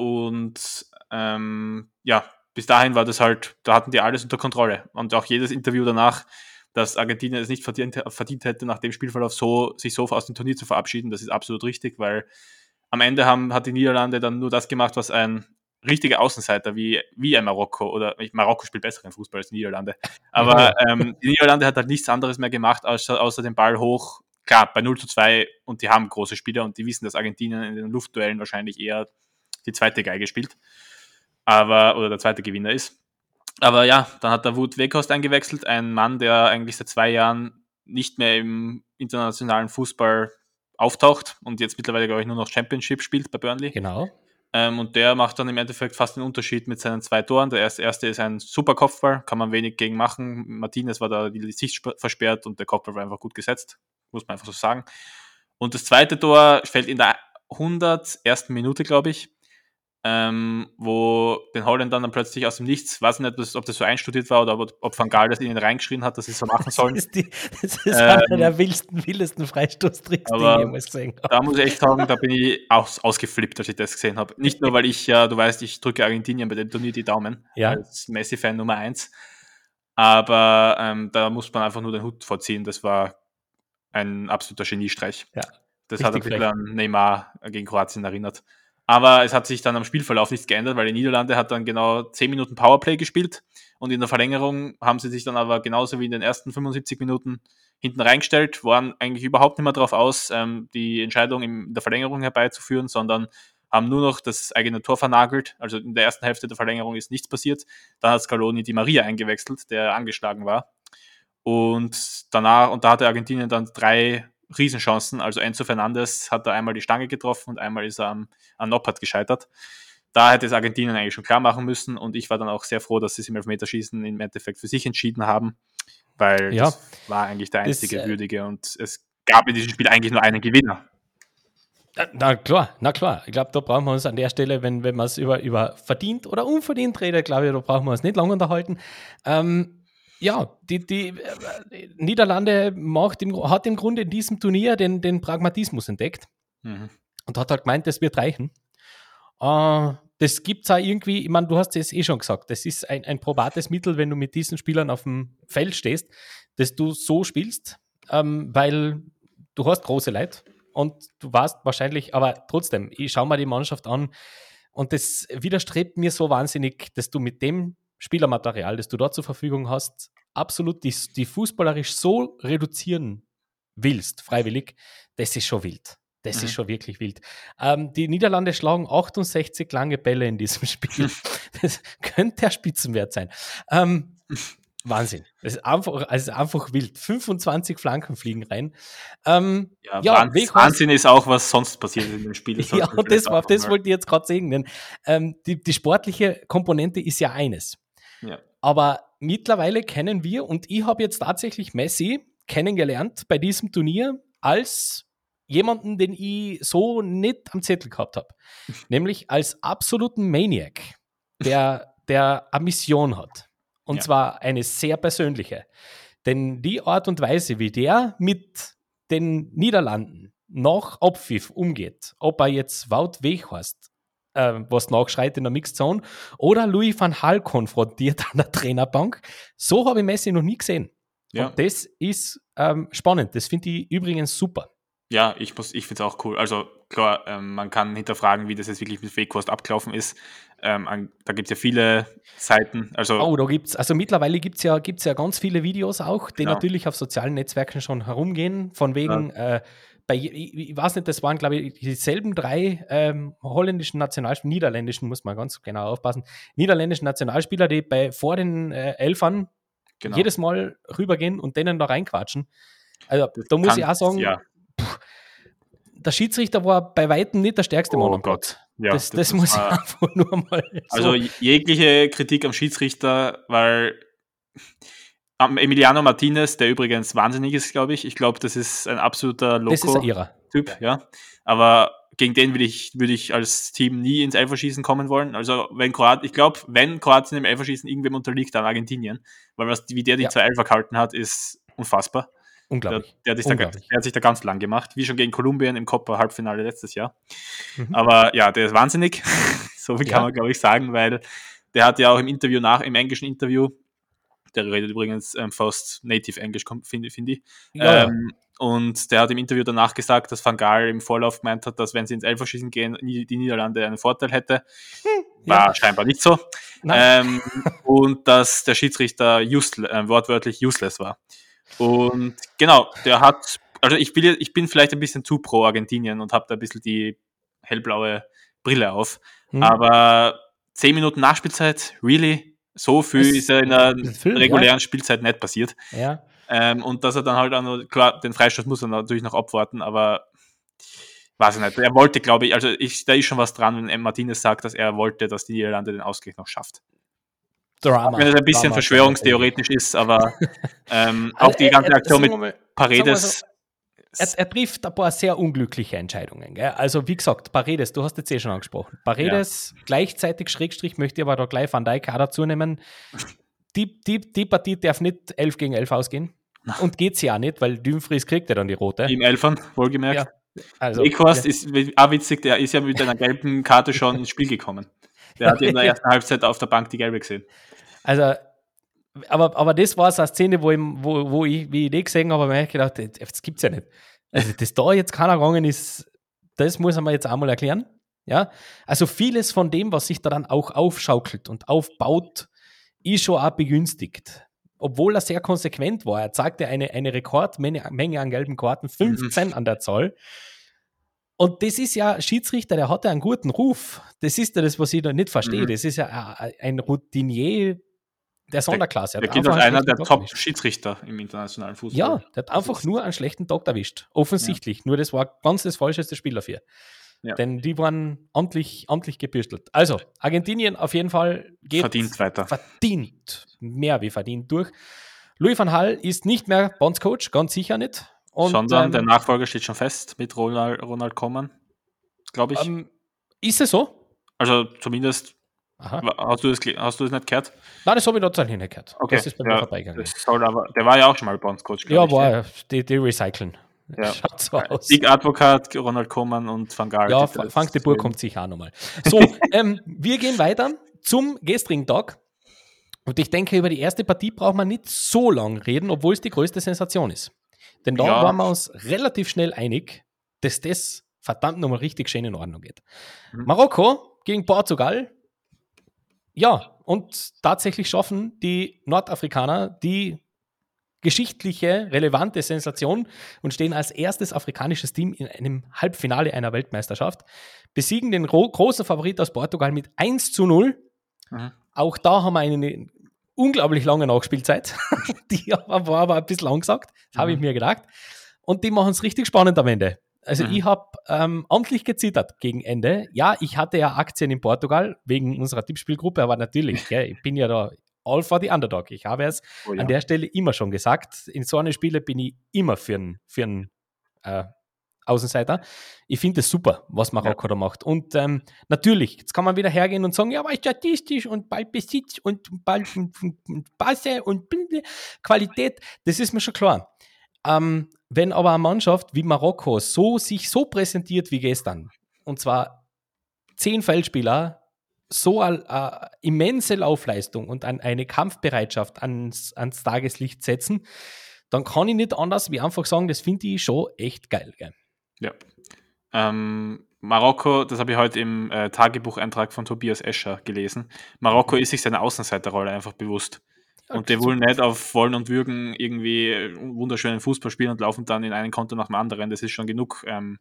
Und ähm, ja, bis dahin war das halt, da hatten die alles unter Kontrolle. Und auch jedes Interview danach, dass Argentinien es nicht verdient, verdient hätte, nach dem Spielverlauf so, sich so aus dem Turnier zu verabschieden, das ist absolut richtig, weil am Ende haben, hat die Niederlande dann nur das gemacht, was ein richtiger Außenseiter wie, wie ein Marokko oder Marokko spielt besseren Fußball als die Niederlande. Aber ähm, die Niederlande hat halt nichts anderes mehr gemacht, außer, außer den Ball hoch. Klar, bei 0 zu 2 und die haben große Spieler und die wissen, dass Argentinien in den Luftduellen wahrscheinlich eher die zweite Geige spielt. Aber, oder der zweite Gewinner ist. Aber ja, dann hat der Wood Weghorst eingewechselt, ein Mann, der eigentlich seit zwei Jahren nicht mehr im internationalen Fußball auftaucht und jetzt mittlerweile, glaube ich, nur noch Championship spielt bei Burnley.
Genau.
Ähm, und der macht dann im Endeffekt fast den Unterschied mit seinen zwei Toren. Der erste, erste ist ein super Kopfball, kann man wenig gegen machen. Martinez war da die Sicht versperrt und der Kopfball war einfach gut gesetzt, muss man einfach so sagen. Und das zweite Tor fällt in der 101. Minute, glaube ich ähm, wo den Holländern dann plötzlich aus dem Nichts, weiß nicht, ob das so einstudiert war oder ob, ob Van Gaal das ihnen reingeschrien hat, dass sie es so machen sollen.
Das ist, die, das ist ähm, einer der wildesten, wildesten Freistoßtricks, die ich jemals gesehen habe.
Da muss ich echt sagen, da bin ich auch ausgeflippt, als ich das gesehen habe. Nicht nur, weil ich ja, du weißt, ich drücke Argentinien bei dem Turnier die Daumen,
ja.
als Messi-Fan Nummer eins. Aber ähm, da muss man einfach nur den Hut vorziehen. Das war ein absoluter Geniestreich.
Ja,
das hat ein bisschen an Neymar gegen Kroatien erinnert. Aber es hat sich dann am Spielverlauf nichts geändert, weil die Niederlande hat dann genau 10 Minuten Powerplay gespielt und in der Verlängerung haben sie sich dann aber genauso wie in den ersten 75 Minuten hinten reingestellt, waren eigentlich überhaupt nicht mehr darauf aus, ähm, die Entscheidung in der Verlängerung herbeizuführen, sondern haben nur noch das eigene Tor vernagelt. Also in der ersten Hälfte der Verlängerung ist nichts passiert. Dann hat Scaloni die Maria eingewechselt, der angeschlagen war. Und danach, und da hatte Argentinien dann drei Riesenchancen. Also Enzo Fernandes hat da einmal die Stange getroffen und einmal ist er am, an Noppert gescheitert. Da hätte es Argentinien eigentlich schon klar machen müssen und ich war dann auch sehr froh, dass sie es im Elfmeterschießen im Endeffekt für sich entschieden haben, weil
ja,
das war eigentlich der einzige das, äh, Würdige und es gab in diesem Spiel eigentlich nur einen Gewinner.
Na klar, na klar. Ich glaube, da brauchen wir uns an der Stelle, wenn, wenn man es über, über verdient oder unverdient redet, glaube ich, da brauchen wir uns nicht lange unterhalten. Ähm, ja, die, die äh, Niederlande macht im, hat im Grunde in diesem Turnier den, den Pragmatismus entdeckt mhm. und hat halt gemeint, das wird reichen. Äh, das gibt es auch irgendwie, ich meine, du hast es eh schon gesagt, das ist ein, ein probates Mittel, wenn du mit diesen Spielern auf dem Feld stehst, dass du so spielst, ähm, weil du hast große Leid und du warst wahrscheinlich, aber trotzdem, ich schaue mal die Mannschaft an und das widerstrebt mir so wahnsinnig, dass du mit dem Spielermaterial, das du dort zur Verfügung hast, absolut die, die fußballerisch so reduzieren willst, freiwillig, das ist schon wild. Das mhm. ist schon wirklich wild. Ähm, die Niederlande schlagen 68 lange Bälle in diesem Spiel. das könnte der Spitzenwert sein. Ähm, Wahnsinn. Es ist einfach, also einfach wild. 25 Flanken fliegen rein. Ähm,
ja, ja Wahnsinn, Wahnsinn ist auch, was sonst passiert in dem Spiel.
ja, das, war, das wollte ich jetzt gerade sagen. Denn, ähm, die, die sportliche Komponente ist ja eines.
Ja.
Aber mittlerweile kennen wir, und ich habe jetzt tatsächlich Messi kennengelernt bei diesem Turnier als jemanden, den ich so nicht am Zettel gehabt habe. Nämlich als absoluten Maniac, der, der eine Mission hat. Und ja. zwar eine sehr persönliche. Denn die Art und Weise, wie der mit den Niederlanden nach Abpfiff umgeht, ob er jetzt Wout Weghorst äh, was nachschreit in der Mixzone, oder Louis van Hal konfrontiert an der Trainerbank. So habe ich Messi noch nie gesehen. Ja. Und das ist ähm, spannend. Das finde ich übrigens super.
Ja, ich, ich finde es auch cool. Also klar, ähm, man kann hinterfragen, wie das jetzt wirklich mit Fake-Kost abgelaufen ist. Ähm, an, da gibt es ja viele Seiten. Also,
oh, da gibt es, also mittlerweile gibt es ja, gibt's ja ganz viele Videos auch, die genau. natürlich auf sozialen Netzwerken schon herumgehen, von wegen ja. äh, bei, ich, ich, weiß nicht, das waren, glaube ich, dieselben drei ähm, holländischen Nationalspieler, niederländischen, muss man ganz genau aufpassen, niederländischen Nationalspieler, die bei, vor den äh, Elfern genau. jedes Mal rübergehen und denen da reinquatschen. Also, das da muss ich auch sagen, ja. pff, der Schiedsrichter war bei Weitem nicht der stärkste
Mann. Oh Gott.
Ja, das, das, das muss ich einfach nur mal.
So. Also jegliche Kritik am Schiedsrichter, weil Emiliano Martinez, der übrigens wahnsinnig ist, glaube ich. Ich glaube, das ist ein absoluter
Loco-Typ,
ja. Aber gegen den würde ich, würde ich als Team nie ins Elferschießen kommen wollen. Also wenn Kroatien, ich glaube, wenn Kroatien im Elferschießen irgendwem unterliegt, dann Argentinien. Weil was, wie der die ja. zwei Elfer gehalten hat, ist unfassbar.
Unglaublich.
Der, der, hat da, der, hat sich da ganz lang gemacht, wie schon gegen Kolumbien im Copa Halbfinale letztes Jahr. Mhm. Aber ja, der ist wahnsinnig. so viel kann ja. man, glaube ich, sagen, weil der hat ja auch im Interview nach, im englischen Interview, der redet übrigens ähm, fast native Englisch, finde find ich. Ja. Ähm, und der hat im Interview danach gesagt, dass Van Gaal im Vorlauf gemeint hat, dass wenn sie ins Elferschießen gehen, die Niederlande einen Vorteil hätte. Hm, War ja. scheinbar nicht so. Ähm, und dass der Schiedsrichter useless, äh, wortwörtlich useless war. Und genau, der hat, also ich bin, ich bin vielleicht ein bisschen zu pro Argentinien und habe da ein bisschen die hellblaue Brille auf. Hm. Aber zehn Minuten Nachspielzeit, really? So viel das ist ja in der Film, regulären ja. Spielzeit nicht passiert.
Ja.
Ähm, und dass er dann halt auch noch, klar, den Freistoß muss er natürlich noch abwarten, aber Weiß ich nicht. Er wollte, glaube ich, also ich, da ist schon was dran, wenn M. Martinez sagt, dass er wollte, dass die Niederlande den Ausgleich noch schafft.
Drama.
Wenn es ein bisschen
Drama.
verschwörungstheoretisch ist, aber ähm,
Also
auch die ganze Aktion mit
sagen wir mal-
Paredes.
Er, er trifft ein paar sehr unglückliche Entscheidungen. Gell? Also, wie gesagt, Paredes, du hast jetzt eh schon angesprochen. Paredes, gleichzeitig Schrägstrich, möchte ich aber da gleich Van Dijk auch dazu nehmen. Die, die, die Partie darf nicht 11 gegen 11 ausgehen. Und geht sie auch nicht, weil Dumfries kriegt ja dann die rote.
Im Elfern, wohlgemerkt.
Ja, also,
Ekhorst
ja.
ist auch witzig, der ist ja mit einer gelben Karte schon ins Spiel gekommen. Der hat in der ersten Halbzeit auf der Bank die gelbe gesehen.
Also, aber, aber das war so eine Szene, wo ich, wo, wo ich wie ich die gesehen habe, habe ich mir gedacht, das gibt's ja nicht. Also, dass da jetzt keiner gegangen ist, das muss man jetzt einmal erklären. Ja, also vieles von dem, was sich da dann auch aufschaukelt und aufbaut, ist schon auch begünstigt. Obwohl er sehr konsequent war. Er zeigte eine, eine Rekordmenge Menge an gelben Karten, 15 an der Zahl. Und das ist ja Schiedsrichter, der hat ja einen guten Ruf. Das ist ja das, was ich da nicht verstehe.
Mhm.
Das ist ja ein- ein Routinier der Sonderklasse. Er
Der
hat
gilt als einer der. Top-Schiedsrichter im internationalen Fußball.
Ja, der hat einfach nur einen schlechten Tag erwischt. Offensichtlich. Nur das war ganz das falscheste Spiel dafür.
Ja.
Denn die waren amtlich, amtlich gebürstelt. Also, Argentinien auf jeden Fall geht
Verdient weiter.
verdient, mehr wie verdient durch. Louis van Hall ist nicht mehr Bondscoach, ganz sicher nicht. Und,
Sondern
ähm,
der Nachfolger steht schon fest mit Ronald, Ronald Koeman, glaube ich.
ähm, ist es so?
also zumindest,
Aha.
hast du, das, ge- hast du das nicht gehört?
Nein, das habe ich tatsächlich nicht gehört. Das ist bei mir
ja,
vorbeigegangen.
aber, der war ja auch schon mal Bondscoach,
Ja,
glaub ich,
war die, die recyceln.
Ja.
Schaut so aus.
Big Advocat, Ronald Koeman und Van Gaal.
Ja, Frank de Boer kommt sicher auch nochmal. So, ähm, wir gehen weiter zum gestrigen Tag. Und ich denke, über die erste Partie braucht man nicht so lang reden, obwohl es die größte Sensation ist. Denn da
Ja.
waren wir uns relativ schnell einig, dass das verdammt nochmal richtig schön in Ordnung geht.
Mhm.
Marokko gegen Portugal. Ja, und tatsächlich schaffen die Nordafrikaner die geschichtliche, relevante Sensation und stehen als erstes afrikanisches Team in einem Halbfinale einer Weltmeisterschaft, besiegen den gro großen Favorit aus Portugal mit 1 zu 0.
Mhm.
Auch da haben wir eine unglaublich lange Nachspielzeit. die war aber ein bisschen angesagt, das habe ich
Mhm.
mir gedacht. Und die machen es richtig spannend am Ende. Also
Mhm.
ich habe ähm, amtlich gezittert gegen Ende. Ja, ich hatte ja Aktien in Portugal wegen unserer Tippspielgruppe, aber natürlich, gell, ich bin ja da all for the underdog. Ich habe es
Oh, ja.
an der Stelle immer schon gesagt. In so eine Spiele bin ich immer für einen für einen, äh, Außenseiter. Ich finde es super, was Marokko da macht. Und ähm, natürlich, jetzt kann man wieder hergehen und sagen, ja, aber statistisch und Ballbesitz und Ball und Passe und Qualität, das ist mir schon klar. Ähm, wenn aber eine Mannschaft wie Marokko so sich so präsentiert wie gestern, und zwar zehn Feldspieler, so eine, eine immense Laufleistung und an eine Kampfbereitschaft ans, ans Tageslicht setzen, dann kann ich nicht anders wie einfach sagen, das finde ich schon echt geil. Gell?
Ja. Ähm, Marokko, das habe ich heute im äh, Tagebucheintrag von Tobias Escher gelesen. Marokko ist sich seiner Außenseiterrolle einfach bewusst. Und die wollen nicht auf Wollen und Würgen irgendwie äh, wunderschönen Fußball spielen und laufen dann in einen Konto nach dem anderen. Das ist schon genug ähm,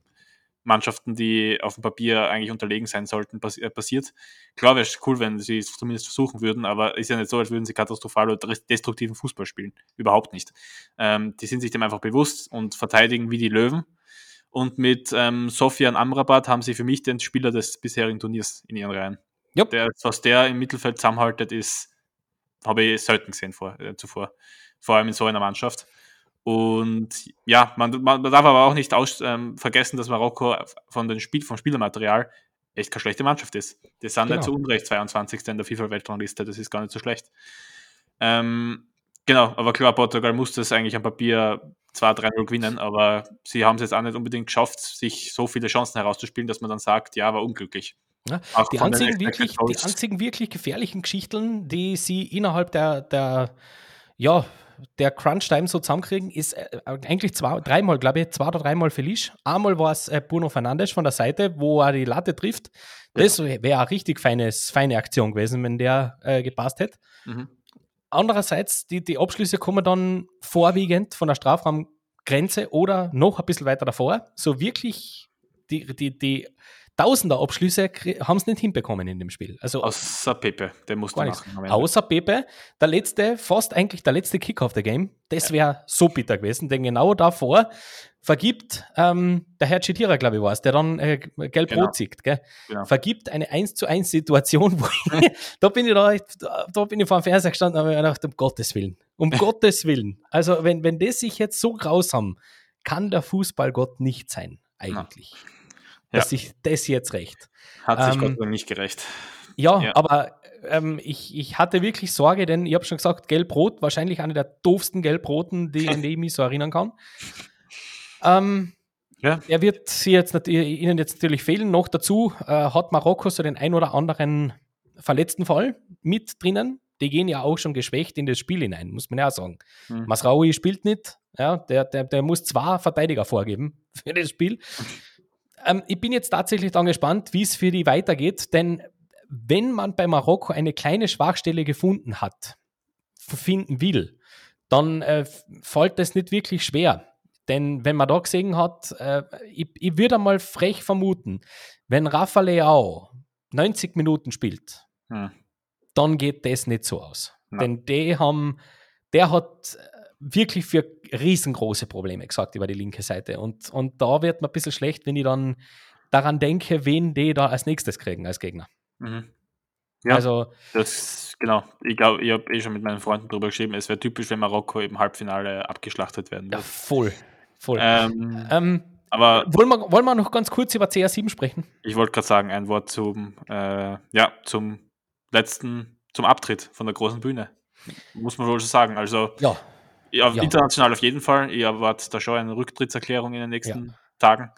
Mannschaften, die auf dem Papier eigentlich unterlegen sein sollten, pass äh, passiert. Klar wäre es cool, wenn sie es zumindest versuchen würden, aber ist ja nicht so, als würden sie katastrophal oder destruktiven Fußball spielen. Überhaupt nicht. Ähm, die sind sich dem einfach bewusst und verteidigen wie die Löwen. Und mit ähm, Sofian Amrabat haben sie für mich den Spieler des bisherigen Turniers in ihren Reihen.
Ja.
Der, was der im Mittelfeld zusammenhaltet, ist, habe ich selten gesehen vor, äh, zuvor. Vor allem in so einer Mannschaft. Und ja, man, man darf aber auch nicht aus, ähm, vergessen, dass Marokko von den Spiel, vom Spielermaterial echt keine schlechte Mannschaft ist. Die sind
Genau.
nicht zu Unrecht 22. in der FIFA-Weltrangliste, das ist gar nicht so schlecht. Ähm, genau, aber klar, Portugal musste es eigentlich am Papier 2-3-0 gewinnen, aber sie haben es jetzt auch nicht unbedingt geschafft, sich so viele Chancen herauszuspielen, dass man dann sagt, ja, war unglücklich.
Ja, die, einzigen wirklich, die einzigen wirklich gefährlichen Geschichten, die sie innerhalb der, der ja, der Crunch-Time so zusammenkriegen, ist äh, eigentlich zwei, dreimal, glaube ich, zwei oder dreimal Felice. Einmal war es äh, Bruno Fernandes von der Seite, wo er die Latte trifft. Das wäre eine richtig feines, feine Aktion gewesen, wenn der äh, gepasst hätte.
Mhm.
Andererseits, die, die Abschlüsse kommen dann vorwiegend von der Strafraumgrenze oder noch ein bisschen weiter davor. So wirklich die, die, die, Tausender Abschlüsse haben sie nicht hinbekommen in dem Spiel. Also
Außer Pepe, der musste
machen. Außer Pepe, der letzte, fast eigentlich der letzte Kick of the Game, das wäre so bitter gewesen, denn genau davor vergibt ähm, der Herr Chitira, glaube ich, war es, der dann äh, gelb-rot genau. zieht? Genau. vergibt eine 1 zu 1 Situation, wo ich, da bin ich da, da bin ich vor dem Fernseher gestanden und habe mir gedacht, um Gottes Willen, um Gottes Willen. Also wenn, wenn das sich jetzt so grausam, kann der Fußballgott nicht sein, eigentlich. Ja. Dass sich das jetzt recht.
Hat sich ähm, Gott nicht gerecht.
Ja, ja. aber ähm, ich, ich hatte wirklich Sorge, denn ich habe schon gesagt, Gelb-Rot, wahrscheinlich eine der doofsten Gelb-Roten, die, an die ich mich so erinnern kann. Ähm, ja. Er wird sie jetzt, Ihnen jetzt natürlich fehlen. Noch dazu äh, hat Marokko so den ein oder anderen verletzten Fall mit drinnen. Die gehen ja auch schon geschwächt in das Spiel hinein, muss man ja auch sagen. Mhm. Masraoui spielt nicht. Ja, der, der, der muss zwei Verteidiger vorgeben für das Spiel. Ähm, ich bin jetzt tatsächlich dann gespannt, wie es für die weitergeht, denn wenn man bei Marokko eine kleine Schwachstelle gefunden hat, finden will, dann äh, fällt das nicht wirklich schwer. Denn wenn man da gesehen hat, äh, ich, ich würde einmal frech vermuten, wenn Rafa Leao 90 Minuten spielt, hm. dann geht das nicht so aus. Ja. Denn die haben, der hat wirklich für riesengroße Probleme gesagt über die linke Seite. Und, und da wird mir ein bisschen schlecht, wenn ich dann daran denke, wen die da als nächstes kriegen als Gegner. Mhm.
Ja, also, das, genau. Ich glaube, ich habe eh schon mit meinen Freunden darüber geschrieben, es wäre typisch, wenn Marokko im Halbfinale abgeschlachtet werden
würde. Ja, voll. voll. Ähm, ähm, aber wollen wir, wollen wir noch ganz kurz über CR7 sprechen?
Ich wollte gerade sagen, ein Wort zum, äh, ja, zum letzten, zum Abtritt von der großen Bühne. Muss man wohl schon sagen. Also,
ja.
Ja, ja, international auf jeden Fall. Ihr erwartet da schon eine Rücktrittserklärung in den nächsten ja. Tagen.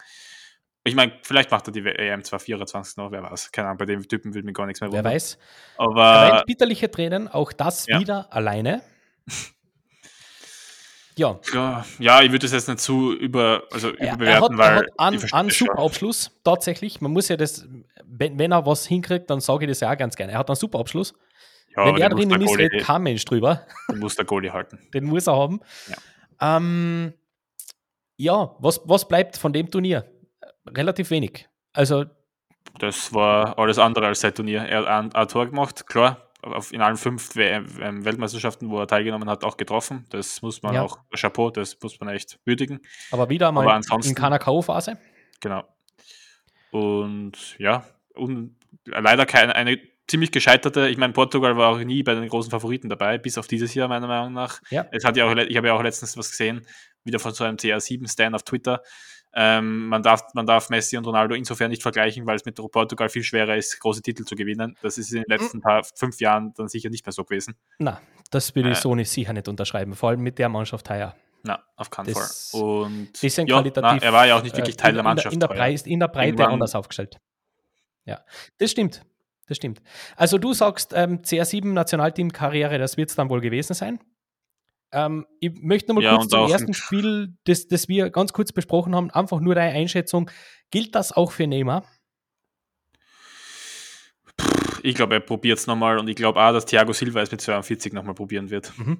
Ich meine, vielleicht macht er die EM 2024 noch, wer weiß. Keine Ahnung, bei dem Typen will mir gar nichts mehr
wundern. Wer weiß.
Aber.
bitterliche Tränen, auch das ja. wieder alleine.
ja. ja. Ja, ich würde das jetzt nicht zu über, also überbewerten, er hat, weil. Er hat
an, an super Abschluss, tatsächlich. Man muss ja das, wenn, wenn er was hinkriegt, dann sage ich das ja auch ganz gerne. Er hat einen super Abschluss. Ja, Wenn er drinnen ist, redet kein Mensch drüber.
Den muss der Goalie halten.
Den muss er haben. Ja, ähm, ja was, was bleibt von dem Turnier? Relativ wenig. Also.
Das war alles andere als sein Turnier. Er hat ein Tor gemacht, klar. In allen fünf ähm, Weltmeisterschaften, wo er teilgenommen hat, auch getroffen. Das muss man ja. auch, Chapeau, das muss man echt würdigen.
Aber wieder mal Aber in keiner K.O.-Phase.
Genau. Und ja, und leider keine, eine ziemlich gescheiterte, ich meine, Portugal war auch nie bei den großen Favoriten dabei, bis auf dieses Jahr, meiner Meinung nach. Ja. Es hat ja auch, ich habe ja auch letztens was gesehen, wieder von so einem CR7-Stand auf Twitter. Ähm, man, darf, man darf Messi und Ronaldo insofern nicht vergleichen, weil es mit Portugal viel schwerer ist, große Titel zu gewinnen. Das ist in den letzten paar, fünf Jahren dann sicher nicht mehr so gewesen.
Na, das will ich äh, so nicht sicher nicht unterschreiben, vor allem mit der Mannschaft heuer.
Na, auf keinen Fall. Und
bisschen ja, qualitativ,
na, er war ja auch nicht wirklich Teil äh, in, der Mannschaft.
In der, in der, Preis, in der Breite anders aufgestellt. Ja, das stimmt das stimmt. Also du sagst, ähm, CR7-Nationalteam-Karriere, das wird es dann wohl gewesen sein. Ähm, ich möchte nochmal ja, kurz zum ersten Spiel, das, das wir ganz kurz besprochen haben, einfach nur deine Einschätzung. Gilt das auch für Neymar?
Ich glaube, er probiert es nochmal und ich glaube auch, dass Thiago Silva es mit 42 nochmal probieren wird.
Mhm.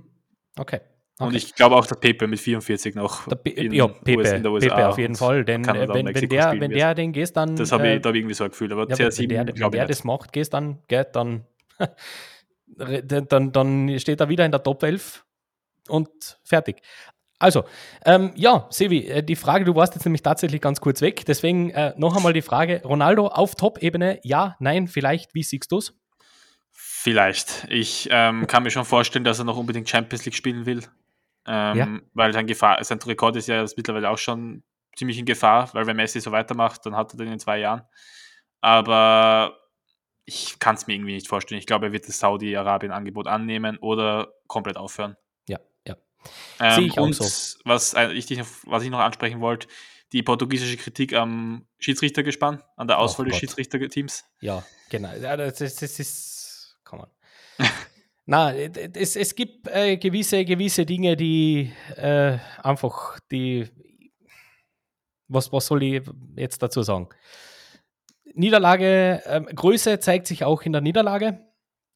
Okay.
Okay. Und ich glaube auch, dass Pepe mit 44 noch
in, ja, Pepe, in der USA Pepe auf jeden Fall, denn äh, wenn, wenn, der, wenn der den gehst, dann.
Das habe ich, äh, da hab ich irgendwie so ein Gefühl. Aber
ja, CR7, wenn der, wenn der das macht, gehst dann, geht, dann, dann, dann steht er wieder in der Top 11 und fertig. Also, ähm, ja, Sevi, äh, die Frage, du warst jetzt nämlich tatsächlich ganz kurz weg, deswegen äh, noch einmal die Frage: Ronaldo auf Top-Ebene, ja, nein, vielleicht, wie siehst du es?
Vielleicht. Ich ähm, kann mir schon vorstellen, dass er noch unbedingt Champions League spielen will. Ähm, ja. Weil sein, Gefahr, sein Rekord ist ja mittlerweile auch schon ziemlich in Gefahr, weil wenn Messi so weitermacht, dann hat er den in zwei Jahren. Aber ich kann es mir irgendwie nicht vorstellen. Ich glaube, er wird das Saudi-Arabien-Angebot annehmen oder komplett aufhören.
Ja, ja.
Ähm, ich auch so. Was ich, was ich noch ansprechen wollte, die portugiesische Kritik am Schiedsrichtergespann, an der Auswahl oh des Schiedsrichterteams.
Ja, genau. Das, das, das ist. Na, es, es gibt äh, gewisse, gewisse Dinge, die äh, einfach die. Was, was soll ich jetzt dazu sagen? Niederlage, äh, Größe zeigt sich auch in der Niederlage.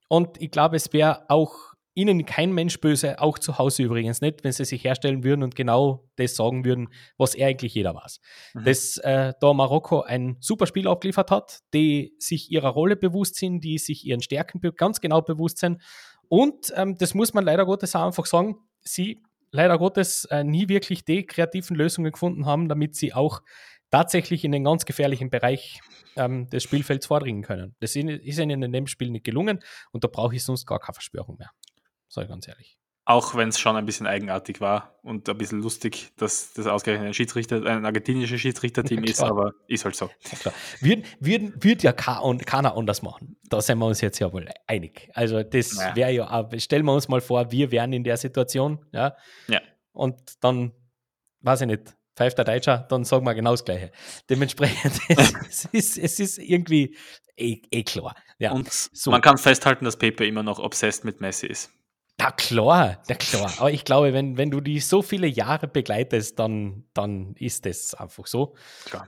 Und ich glaube, es wäre auch ihnen kein Mensch böse, auch zu Hause übrigens nicht, wenn sie sich herstellen würden und genau das sagen würden, was er eigentlich jeder weiß. Mhm. Dass äh, da Marokko ein super Spiel abgeliefert hat, die sich ihrer Rolle bewusst sind, die sich ihren Stärken ganz genau bewusst sind. Und ähm, das muss man leider Gottes auch einfach sagen, sie leider Gottes äh, nie wirklich die kreativen Lösungen gefunden haben, damit sie auch tatsächlich in den ganz gefährlichen Bereich ähm, des Spielfelds vordringen können. Das ist ihnen in dem Spiel nicht gelungen und da brauche ich sonst gar keine Verschwörung mehr ich ganz ehrlich.
Auch wenn es schon ein bisschen eigenartig war und ein bisschen lustig, dass das ausgerechnet ein Schiedsrichter, ein argentinisches Schiedsrichterteam ja, ist, aber ist halt so.
Ja, wird, wird, wird ja keiner anders machen. Da sind wir uns jetzt ja wohl einig. Also das naja. wäre ja, stellen wir uns mal vor, wir wären in der Situation, ja.
ja.
Und dann, weiß ich nicht, pfeift der Deutscher, dann sagen wir genau das Gleiche. Dementsprechend, es, ist, es ist irgendwie eh, eh klar. Ja,
und so. man kann festhalten, dass Pepe immer noch obsessed mit Messi ist.
Ja, klar, ja klar. Aber ich glaube, wenn, wenn du die so viele Jahre begleitest, dann, dann ist das einfach so. Klar.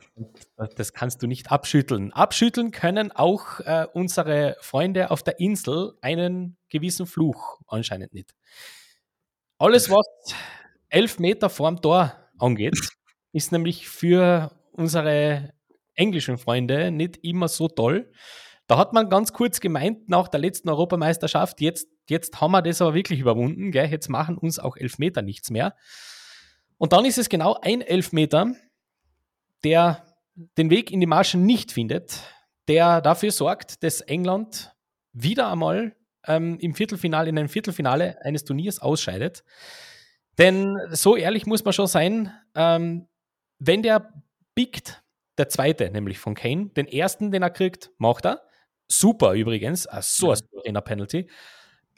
Das kannst du nicht abschütteln. Abschütteln können auch äh, unsere Freunde auf der Insel einen gewissen Fluch anscheinend nicht. Alles, was elf Meter vorm Tor angeht, ist nämlich für unsere englischen Freunde nicht immer so toll. Da hat man ganz kurz gemeint, nach der letzten Europameisterschaft, jetzt, jetzt haben wir das aber wirklich überwunden, gell? jetzt machen uns auch Elfmeter nichts mehr. Und dann ist es genau ein Elfmeter, der den Weg in die Marschen nicht findet, der dafür sorgt, dass England wieder einmal ähm, im Viertelfinale, in einem Viertelfinale eines Turniers ausscheidet. Denn so ehrlich muss man schon sein, ähm, wenn der biegt, der zweite, nämlich von Kane, den ersten, den er kriegt, macht er. Super übrigens, uh, so ein souveräner Penalty.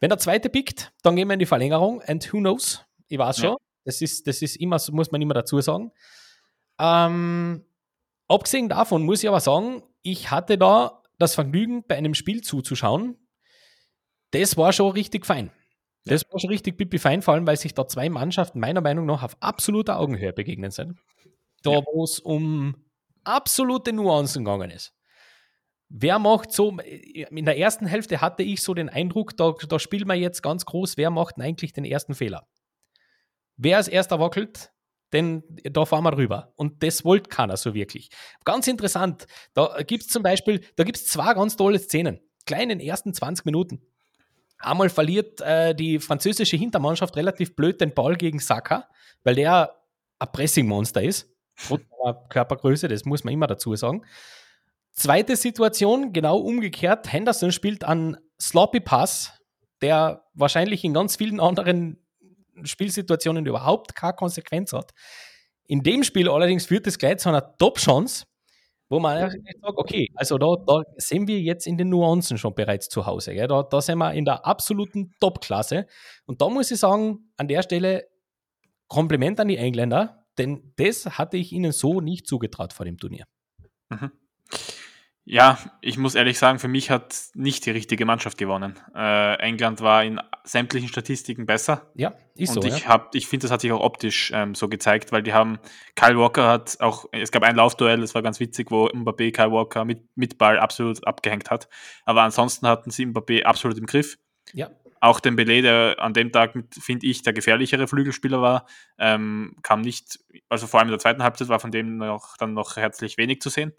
Wenn der zweite pickt, dann gehen wir in die Verlängerung and who knows? Ich weiß schon. Ja. Das ist, das ist immer, muss man immer dazu sagen. Ähm, abgesehen davon muss ich aber sagen, ich hatte da das Vergnügen, bei einem Spiel zuzuschauen. Das war schon richtig fein. Das war schon richtig pipi fein, vor allem, weil sich da zwei Mannschaften meiner Meinung nach auf absoluter Augenhöhe begegnen sind. Da, ja. wo es um absolute Nuancen gegangen ist. Wer macht so, in der ersten Hälfte hatte ich so den Eindruck, da, da spielt man jetzt ganz groß, wer macht eigentlich den ersten Fehler? Wer als erster wackelt, denn da fahren wir rüber. Und das wollte keiner so wirklich. Ganz interessant, da gibt es zum Beispiel, da gibt es zwei ganz tolle Szenen, klein in den ersten 20 Minuten. Einmal verliert äh, die französische Hintermannschaft relativ blöd den Ball gegen Saka, weil der ein Pressing-Monster ist. Körpergröße, das muss man immer dazu sagen. Zweite Situation, genau umgekehrt. Henderson spielt an Sloppy Pass, der wahrscheinlich in ganz vielen anderen Spielsituationen überhaupt keine Konsequenz hat. In dem Spiel allerdings führt es gleich zu einer Top-Chance, wo man sagt, okay, also da, da sind wir jetzt in den Nuancen schon bereits zu Hause. Gell? Da, da sind wir in der absoluten Top-Klasse. Und da muss ich sagen, an der Stelle Kompliment an die Engländer, denn das hatte ich ihnen so nicht zugetraut vor dem Turnier.
Mhm. Ja, ich muss ehrlich sagen, für mich hat nicht die richtige Mannschaft gewonnen. Äh, England war in sämtlichen Statistiken besser.
Ja,
ist und so. Ich, ja. ich finde, das hat sich auch optisch ähm, so gezeigt, weil die haben, Kyle Walker hat auch, es gab ein Laufduell, das war ganz witzig, wo Mbappé Kyle Walker mit, mit Ball absolut abgehängt hat. Aber ansonsten hatten sie Mbappé absolut im Griff.
Ja.
Auch den Belay, der an dem Tag, finde ich, der gefährlichere Flügelspieler war, ähm, kam nicht, also vor allem in der zweiten Halbzeit war von dem noch, dann noch herzlich wenig zu sehen.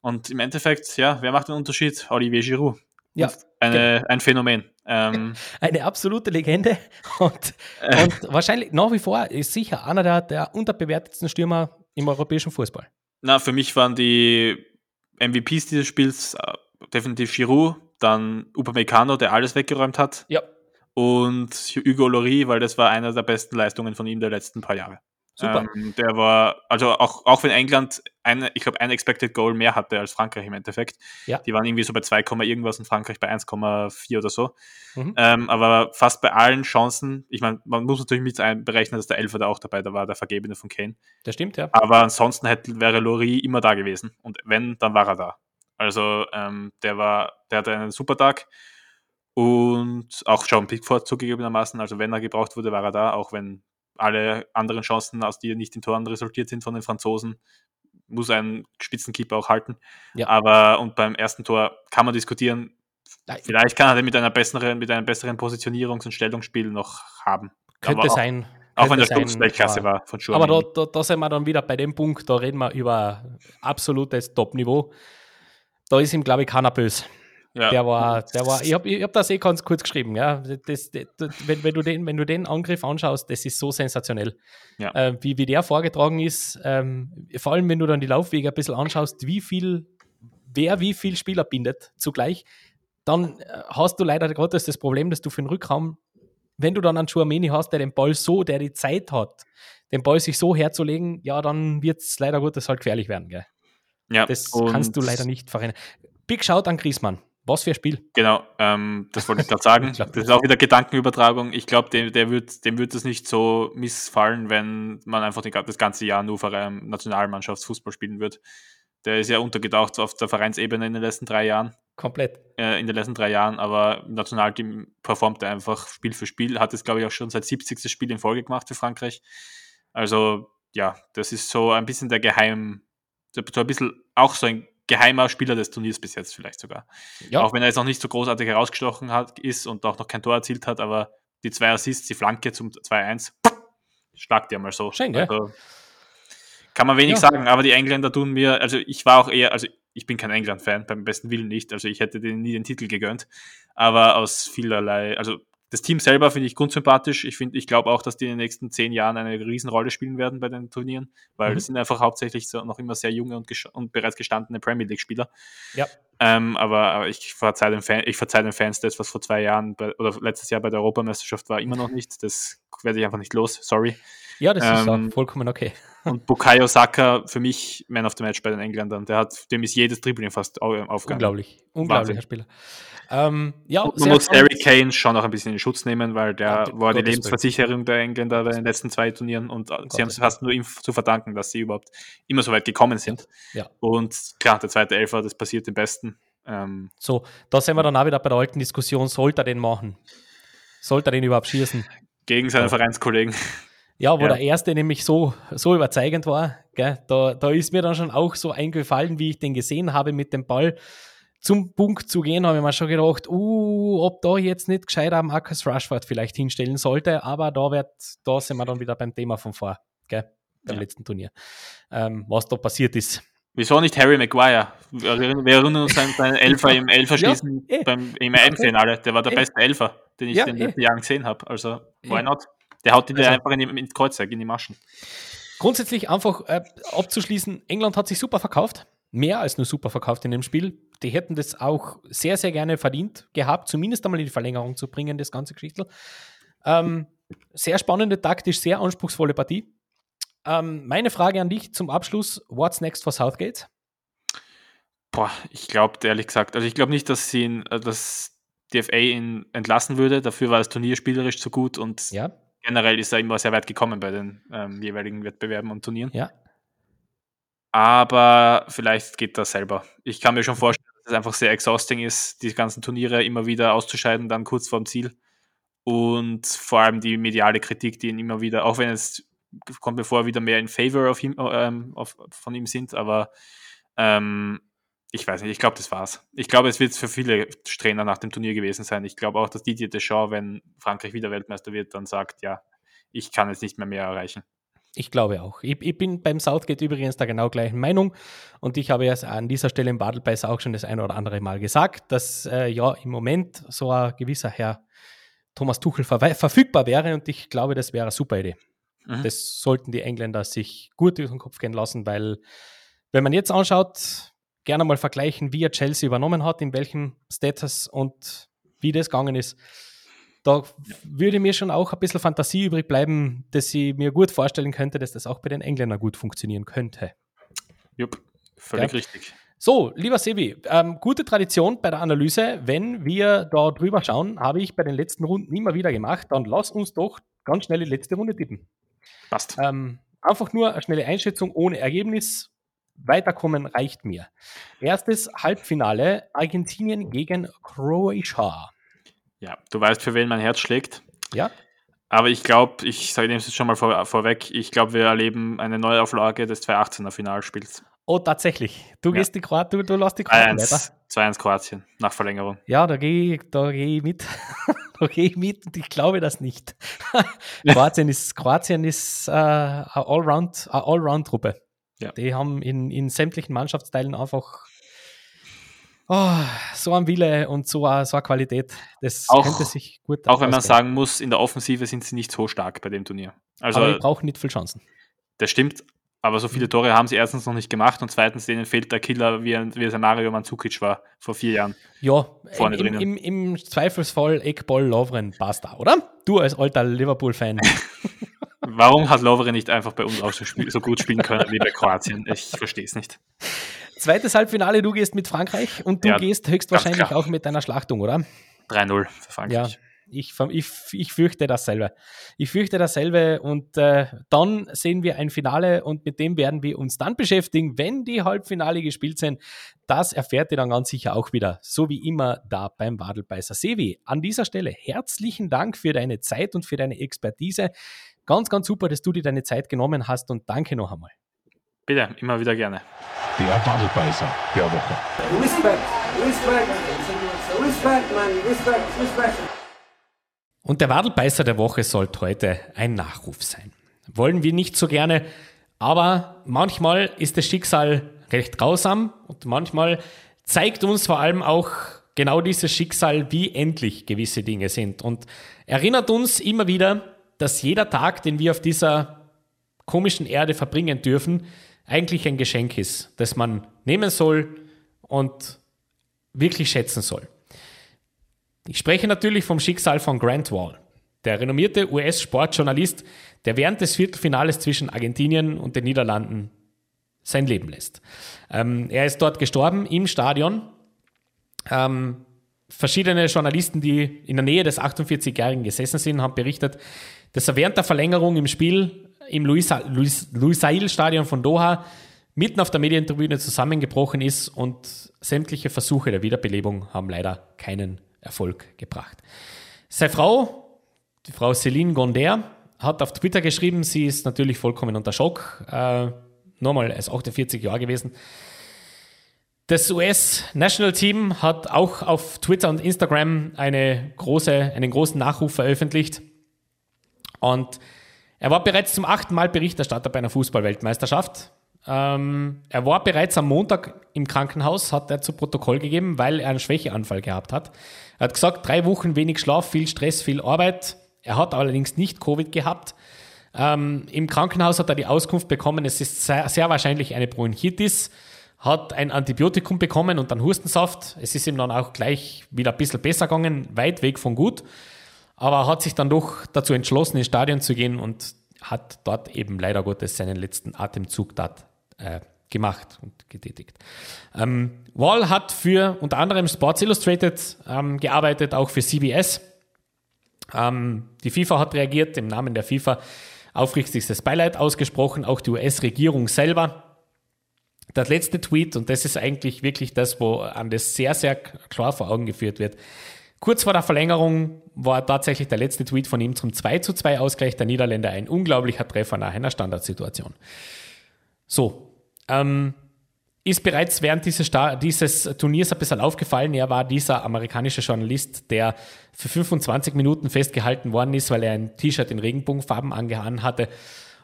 Und im Endeffekt, ja, wer macht den Unterschied? Olivier Giroud.
Ja,
eine, genau. ein Phänomen. Ähm,
eine absolute Legende und, äh, und wahrscheinlich nach wie vor ist sicher einer der, der unterbewertetsten Stürmer im europäischen Fußball.
Na, für mich waren die MVPs dieses Spiels äh, definitiv Giroud, dann Upamecano, der alles weggeräumt hat.
Ja.
Und Hugo Loris, weil das war einer der besten Leistungen von ihm der letzten paar Jahre.
Super.
Ähm, der war, also auch, auch wenn England, ein, ich glaube, ein Expected Goal mehr hatte als Frankreich im Endeffekt.
Ja.
Die waren irgendwie so bei 2, irgendwas und Frankreich bei 1,4 oder so. Mhm. Ähm, aber fast bei allen Chancen, ich meine, man muss natürlich mit einberechnen, dass der Elfer da auch dabei da war, der Vergebene von Kane.
Das stimmt, ja.
Aber ansonsten hätte, wäre Lori immer da gewesen. Und wenn, dann war er da. Also ähm, der war, der hatte einen super Tag. Und auch John Pickford zugegebenermaßen, also wenn er gebraucht wurde, war er da, auch wenn alle anderen Chancen, aus die nicht in Toren resultiert sind von den Franzosen, muss ein Spitzenkeeper auch halten.
Ja.
Aber und beim ersten Tor kann man diskutieren, Vielleicht kann er den mit einer besseren, mit einem besseren Positionierungs- und Stellungsspiel noch haben.
Könnte
Aber
sein.
Auch wenn der Sturz Weltklasse war von Schumann.
Aber da, da, da sind wir dann wieder bei dem Punkt, da reden wir über absolutes Top-Niveau. Da ist ihm, glaube ich, keiner böse.
Ja.
Der war, der war, ich habe ich hab das eh ganz kurz geschrieben, ja. Das, das, das, wenn, wenn, du den, wenn du den Angriff anschaust, das ist so sensationell.
Ja.
Äh, wie, wie der vorgetragen ist, ähm, vor allem wenn du dann die Laufwege ein bisschen anschaust, wie viel, wer wie viel Spieler bindet zugleich, dann äh, hast du leider Gottes das Problem, dass du für den Rückraum, wenn du dann einen Schuameni hast, der den Ball so, der die Zeit hat, den Ball sich so herzulegen, ja, dann wird es leider Gottes halt gefährlich werden. Gell?
ja.
Das kannst du leider nicht verrennen. Big Shout an Griesmann. Was für ein Spiel.
Genau, ähm, das wollte ich gerade sagen. Das ist auch wieder Gedankenübertragung. Ich glaube, dem, der wird, dem wird es nicht so missfallen, wenn man einfach die, das ganze Jahr nur Verein, Nationalmannschaftsfußball spielen wird. Der ist ja untergetaucht auf der Vereinsebene in den letzten drei Jahren,
Komplett.
äh, in den letzten drei Jahren, aber im Nationalteam performt er einfach Spiel für Spiel. Hat es, glaube ich, auch schon seit 70. Spiel in Folge gemacht für Frankreich. Also, ja, das ist so ein bisschen der Geheim, so ein bisschen auch so ein geheimer Spieler des Turniers bis jetzt vielleicht sogar.
Ja,
Auch wenn er jetzt noch nicht so großartig herausgestochen hat, ist und auch noch kein Tor erzielt hat, aber die zwei Assists, die Flanke zum 2-1, schlagt ja mal so.
Schön, gell?
Also, kann man wenig
Ja.
sagen, aber die Engländer tun mir, also ich war auch eher, also ich bin kein England-Fan, beim besten Willen nicht, also ich hätte denen nie den Titel gegönnt, aber aus vielerlei, also das Team selber finde ich grundsympathisch. Ich finde, ich glaube auch, dass die in den nächsten zehn Jahren eine Riesenrolle spielen werden bei den Turnieren, weil
Mhm.
das sind einfach hauptsächlich so noch immer sehr junge und, und bereits gestandene Premier League-Spieler.
Ja.
Ähm, aber, aber ich verzeihe den, Fan, ich verzeih den Fans das, was vor zwei Jahren bei, oder letztes Jahr bei der Europameisterschaft war, immer noch nicht. Das werde ich einfach nicht los. Sorry.
Ja das ist
ähm,
auch vollkommen okay.
Und Bukayo Saka für mich Man of the Match bei den Engländern. Der hat, dem ist jedes Dribbling fast au- aufgegangen.
Unglaublich. Unglaublicher. Spieler. Ähm, ja,
Und man muss. Harry Kane schon noch ein bisschen in Schutz nehmen, weil der
Ja,
war die. Lebensversicherung der Engländer bei den letzten zwei Turnieren und sie haben es fast nur ihm zu verdanken, dass sie überhaupt immer so weit gekommen sind.
Ja.
Und klar, der zweite Elfer, das passiert dem Besten. Ähm,
So, da sind wir dann auch wieder bei der alten Diskussion, sollte er den machen? Sollte er den überhaupt schießen?
gegen seine Vereinskollegen.
Ja, wo
Ja.
der erste nämlich so, so überzeugend war, gell, da, da ist mir dann schon auch so eingefallen, wie ich den gesehen habe mit dem Ball zum Punkt zu gehen, habe ich mir schon gedacht, uh, ob da jetzt nicht gescheiter Marcus Rashford vielleicht hinstellen sollte, aber da wird, da sind wir dann wieder beim Thema von vor, gell, beim
Ja.
letzten Turnier, ähm, was da passiert ist.
Wieso nicht Harry Maguire? Wir erinnern uns an seinen Elfer im Elferschießen
Ja, eh.
beim, im EM-Finale. Der war der
Eh.
beste Elfer, den ich
Ja,
in den
eh.
letzten Jahren gesehen habe. Also, why
Eh.
not? Der haut dir
Also-
einfach in die, ins Kreuzzeug, in die Maschen.
Grundsätzlich einfach äh, abzuschließen, England hat sich super verkauft, mehr als nur super verkauft in dem Spiel. Die hätten das auch sehr, sehr gerne verdient gehabt, zumindest einmal in die Verlängerung zu bringen, das ganze Geschichtel. Ähm, sehr spannende, taktisch sehr anspruchsvolle Partie. Ähm, meine Frage an dich zum Abschluss: What's next for Southgate?
Boah, ich glaube, ehrlich gesagt, also ich glaube nicht, dass sie ihn, äh, dass DFA ihn entlassen würde. Dafür war das Turnier spielerisch zu gut und
Ja,
generell ist er immer sehr weit gekommen bei den ähm, jeweiligen Wettbewerben und Turnieren.
ja,
Aber vielleicht geht das selber. Ich kann mir schon vorstellen, dass es einfach sehr exhausting ist, die ganzen Turniere immer wieder auszuscheiden, dann kurz vorm Ziel. Und vor allem die mediale Kritik, die ihn immer wieder, auch wenn es kommt mir vor, wieder mehr in favor of ihm, ähm, auf, von ihm sind, aber ähm, ich weiß nicht, ich glaube, das war's. Ich glaube, es wird für viele Trainer nach dem Turnier gewesen sein. Ich glaube auch, dass Didier Deschamps, wenn Frankreich wieder Weltmeister wird, dann sagt, ja, ich kann es nicht mehr mehr erreichen.
ich glaube auch. Ich, ich bin beim Southgate übrigens der genau gleichen Meinung und ich habe es an dieser Stelle im Badelbeiß auch schon das ein oder andere Mal gesagt, dass äh, ja im Moment so ein gewisser Herr Thomas Tuchel verwe- verfügbar wäre und ich glaube, das wäre eine super Idee.
Mhm.
Das sollten die Engländer sich gut durch den Kopf gehen lassen, weil wenn man jetzt anschaut, gerne mal vergleichen, wie er Chelsea übernommen hat, in welchem Status und wie das gegangen ist, da würde mir schon auch ein bisschen Fantasie übrig bleiben, dass ich mir gut vorstellen könnte, dass das auch bei den Engländern gut funktionieren könnte.
Jupp, völlig
Ja.
richtig.
So, lieber Sevi, ähm, gute Tradition bei der Analyse. Wenn wir da drüber schauen, habe ich bei den letzten Runden immer wieder gemacht, dann lass uns doch ganz schnell die letzte Runde tippen.
Passt.
Ähm, einfach nur eine schnelle Einschätzung ohne Ergebnis. Weiterkommen reicht mir. Erstes Halbfinale: Argentinien gegen Croatia.
Ja, du weißt, für wen mein Herz schlägt.
Ja,
Aber ich glaube, ich sage dem jetzt schon mal vor, vorweg, ich glaube, wir erleben eine Neuauflage des 2018er Finalspiels.
Oh, tatsächlich. Du gehst die Kroaten, du, du lässt die Kroaten weiter.
2-1 Kroatien nach Verlängerung.
Ja, da gehe ich, da geh ich mit. da gehe ich mit und ich glaube das nicht. Kroatien ist, Kroatien ist äh, eine Allround, eine Allround-Truppe.
Ja.
Die haben in, in sämtlichen Mannschaftsteilen einfach oh, so ein Wille und so eine, so eine Qualität. Das
Auch-
könnte sich gut
Auch wenn man sagen muss, in der Offensive sind sie nicht so stark bei dem Turnier. Also,
Aber die brauchen nicht viel Chancen.
das stimmt. Aber so viele Tore haben sie erstens noch nicht gemacht und zweitens denen fehlt der Killer, wie, ein- wie es ein Mario Mandzukic war vor vier Jahren.
Ja,
Vorne
im,
drinnen.
im, im Zweifelsfall Eckball Lovren passt da, oder? Du als alter Liverpool-Fan.
Warum hat Lovre nicht einfach bei uns auch so, so gut spielen können wie bei Kroatien? Ich verstehe es nicht.
Zweites Halbfinale, du gehst mit Frankreich und du
Ja,
gehst höchstwahrscheinlich auch mit deiner Schlachtung, oder?
3-0 für
Ja,
Frankreich.
Ich, ich, ich fürchte dasselbe. Ich fürchte dasselbe und äh, dann sehen wir ein Finale und mit dem werden wir uns dann beschäftigen, wenn die Halbfinale gespielt sind. Das erfährt ihr dann ganz sicher auch wieder, so wie immer da beim Wadelbeißer. Sevi, an dieser Stelle herzlichen Dank für deine Zeit und für deine Expertise. Ganz, ganz super, dass du dir deine Zeit genommen hast und danke noch einmal.
Bitte, immer wieder gerne.
Der Wadelbeißer der Woche.
Respect, respect, respect, man, respect, respect.
Und der Wadelbeißer der Woche sollte heute ein Nachruf sein. Wollen wir nicht so gerne, aber manchmal ist das Schicksal recht grausam und manchmal zeigt uns vor allem auch genau dieses Schicksal, wie endlich gewisse Dinge sind und erinnert uns immer wieder, dass jeder Tag, den wir auf dieser komischen Erde verbringen dürfen, eigentlich ein Geschenk ist, das man nehmen soll und wirklich schätzen soll. Ich spreche natürlich vom Schicksal von Grant Wall, der renommierte US-Sportjournalist, der während des Viertelfinales zwischen Argentinien und den Niederlanden sein Leben lässt. Ähm, er ist dort gestorben im Stadion. Ähm, verschiedene Journalisten, die in der Nähe des 48-Jährigen gesessen sind, haben berichtet, dass er während der Verlängerung im Spiel im Lusail-Stadion von Doha mitten auf der Medientribüne zusammengebrochen ist und sämtliche Versuche der Wiederbelebung haben leider keinen Erfolg gebracht. Seine Frau, die Frau Céline Gonder, hat auf Twitter geschrieben, sie ist natürlich vollkommen unter Schock. Äh, nochmal, er ist 48 Jahre gewesen. Das US-National Team hat auch auf Twitter und Instagram eine große, einen großen Nachruf veröffentlicht. Und er war bereits zum achten Mal Berichterstatter bei einer Fußballweltmeisterschaft. Ähm, er war bereits am Montag im Krankenhaus, hat er zu Protokoll gegeben, weil er einen Schwächeanfall gehabt hat. Er hat gesagt, drei Wochen wenig Schlaf, viel Stress, viel Arbeit. Er hat allerdings nicht Covid gehabt. Ähm, Im Krankenhaus hat er die Auskunft bekommen, es ist sehr, sehr wahrscheinlich eine Bronchitis, hat ein Antibiotikum bekommen und dann Hustensaft. Es ist ihm dann auch gleich wieder ein bisschen besser gegangen, weit weg von gut. Aber er hat sich dann doch dazu entschlossen, ins Stadion zu gehen und hat dort eben leider Gottes seinen letzten Atemzug dort äh, gemacht und getätigt. Ähm, Wall hat für unter anderem Sports Illustrated ähm, gearbeitet, auch für CBS. Ähm, die FIFA hat reagiert, im Namen der FIFA aufrichtigstes Beileid ausgesprochen, auch die US-Regierung selber. Das letzte Tweet, und das ist eigentlich wirklich das, wo an das sehr, sehr klar vor Augen geführt wird. Kurz vor der Verlängerung war tatsächlich der letzte Tweet von ihm zum 2 zu 2 Ausgleich der Niederländer ein unglaublicher Treffer nach einer Standardsituation. So, ähm, ist bereits während dieses, Sta dieses Turniers ein bisschen aufgefallen. Er war dieser amerikanische Journalist, der für 25 Minuten festgehalten worden ist, weil er ein T-Shirt in Regenbogenfarben angehauen hatte.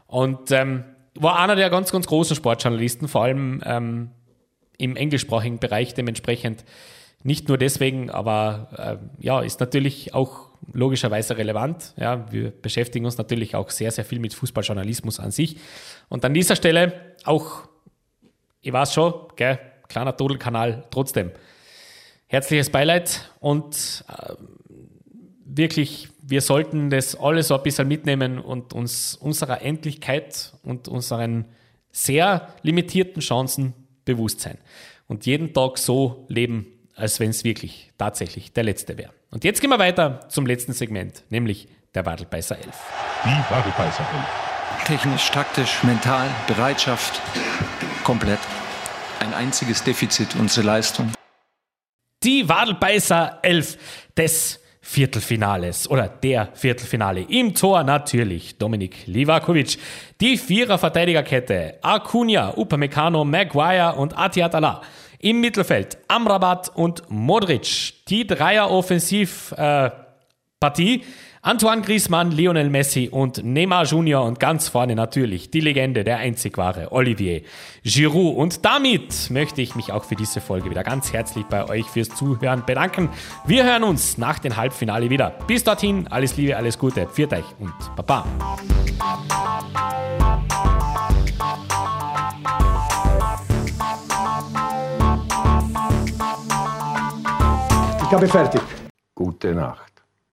Und ähm, war einer der ganz, ganz großen Sportjournalisten, vor allem ähm, im englischsprachigen Bereich dementsprechend. Nicht nur deswegen, aber äh, ja, ist natürlich auch logischerweise relevant. Ja, wir beschäftigen uns natürlich auch sehr, sehr viel mit Fußballjournalismus an sich. Und an dieser Stelle auch ich weiß schon, gell, kleiner Todelkanal, trotzdem. Herzliches Beileid und äh, wirklich, wir sollten das alles so ein bisschen mitnehmen und uns unserer Endlichkeit und unseren sehr limitierten Chancen bewusst sein. Und jeden Tag so leben, als wenn es wirklich tatsächlich der letzte wäre. Und jetzt gehen wir weiter zum letzten Segment, nämlich der Wadelbeißer 11.
Die Wadelbeißer 11.
Technisch, taktisch, mental, Bereitschaft, komplett. Ein einziges Defizit, unsere Leistung.
Die Wadelbeißer 11 des Viertelfinales oder der Viertelfinale. Im Tor natürlich Dominik Livakovic. Die Vierer-Verteidigerkette Acuna, Upamecano, Maguire und Atiatala. Im Mittelfeld Amrabat und Modric. Die Dreier-Offensiv-Partie. Äh, Antoine Griezmann, Lionel Messi und Neymar Junior und ganz vorne natürlich die Legende, der einzig wahre Olivier Giroud. Und damit möchte ich mich auch für diese Folge wieder ganz herzlich bei euch fürs Zuhören bedanken. Wir hören uns nach dem Halbfinale wieder. Bis dorthin, alles Liebe, alles Gute, pfiat euch und Baba.
Ich habe fertig.
Gute Nacht.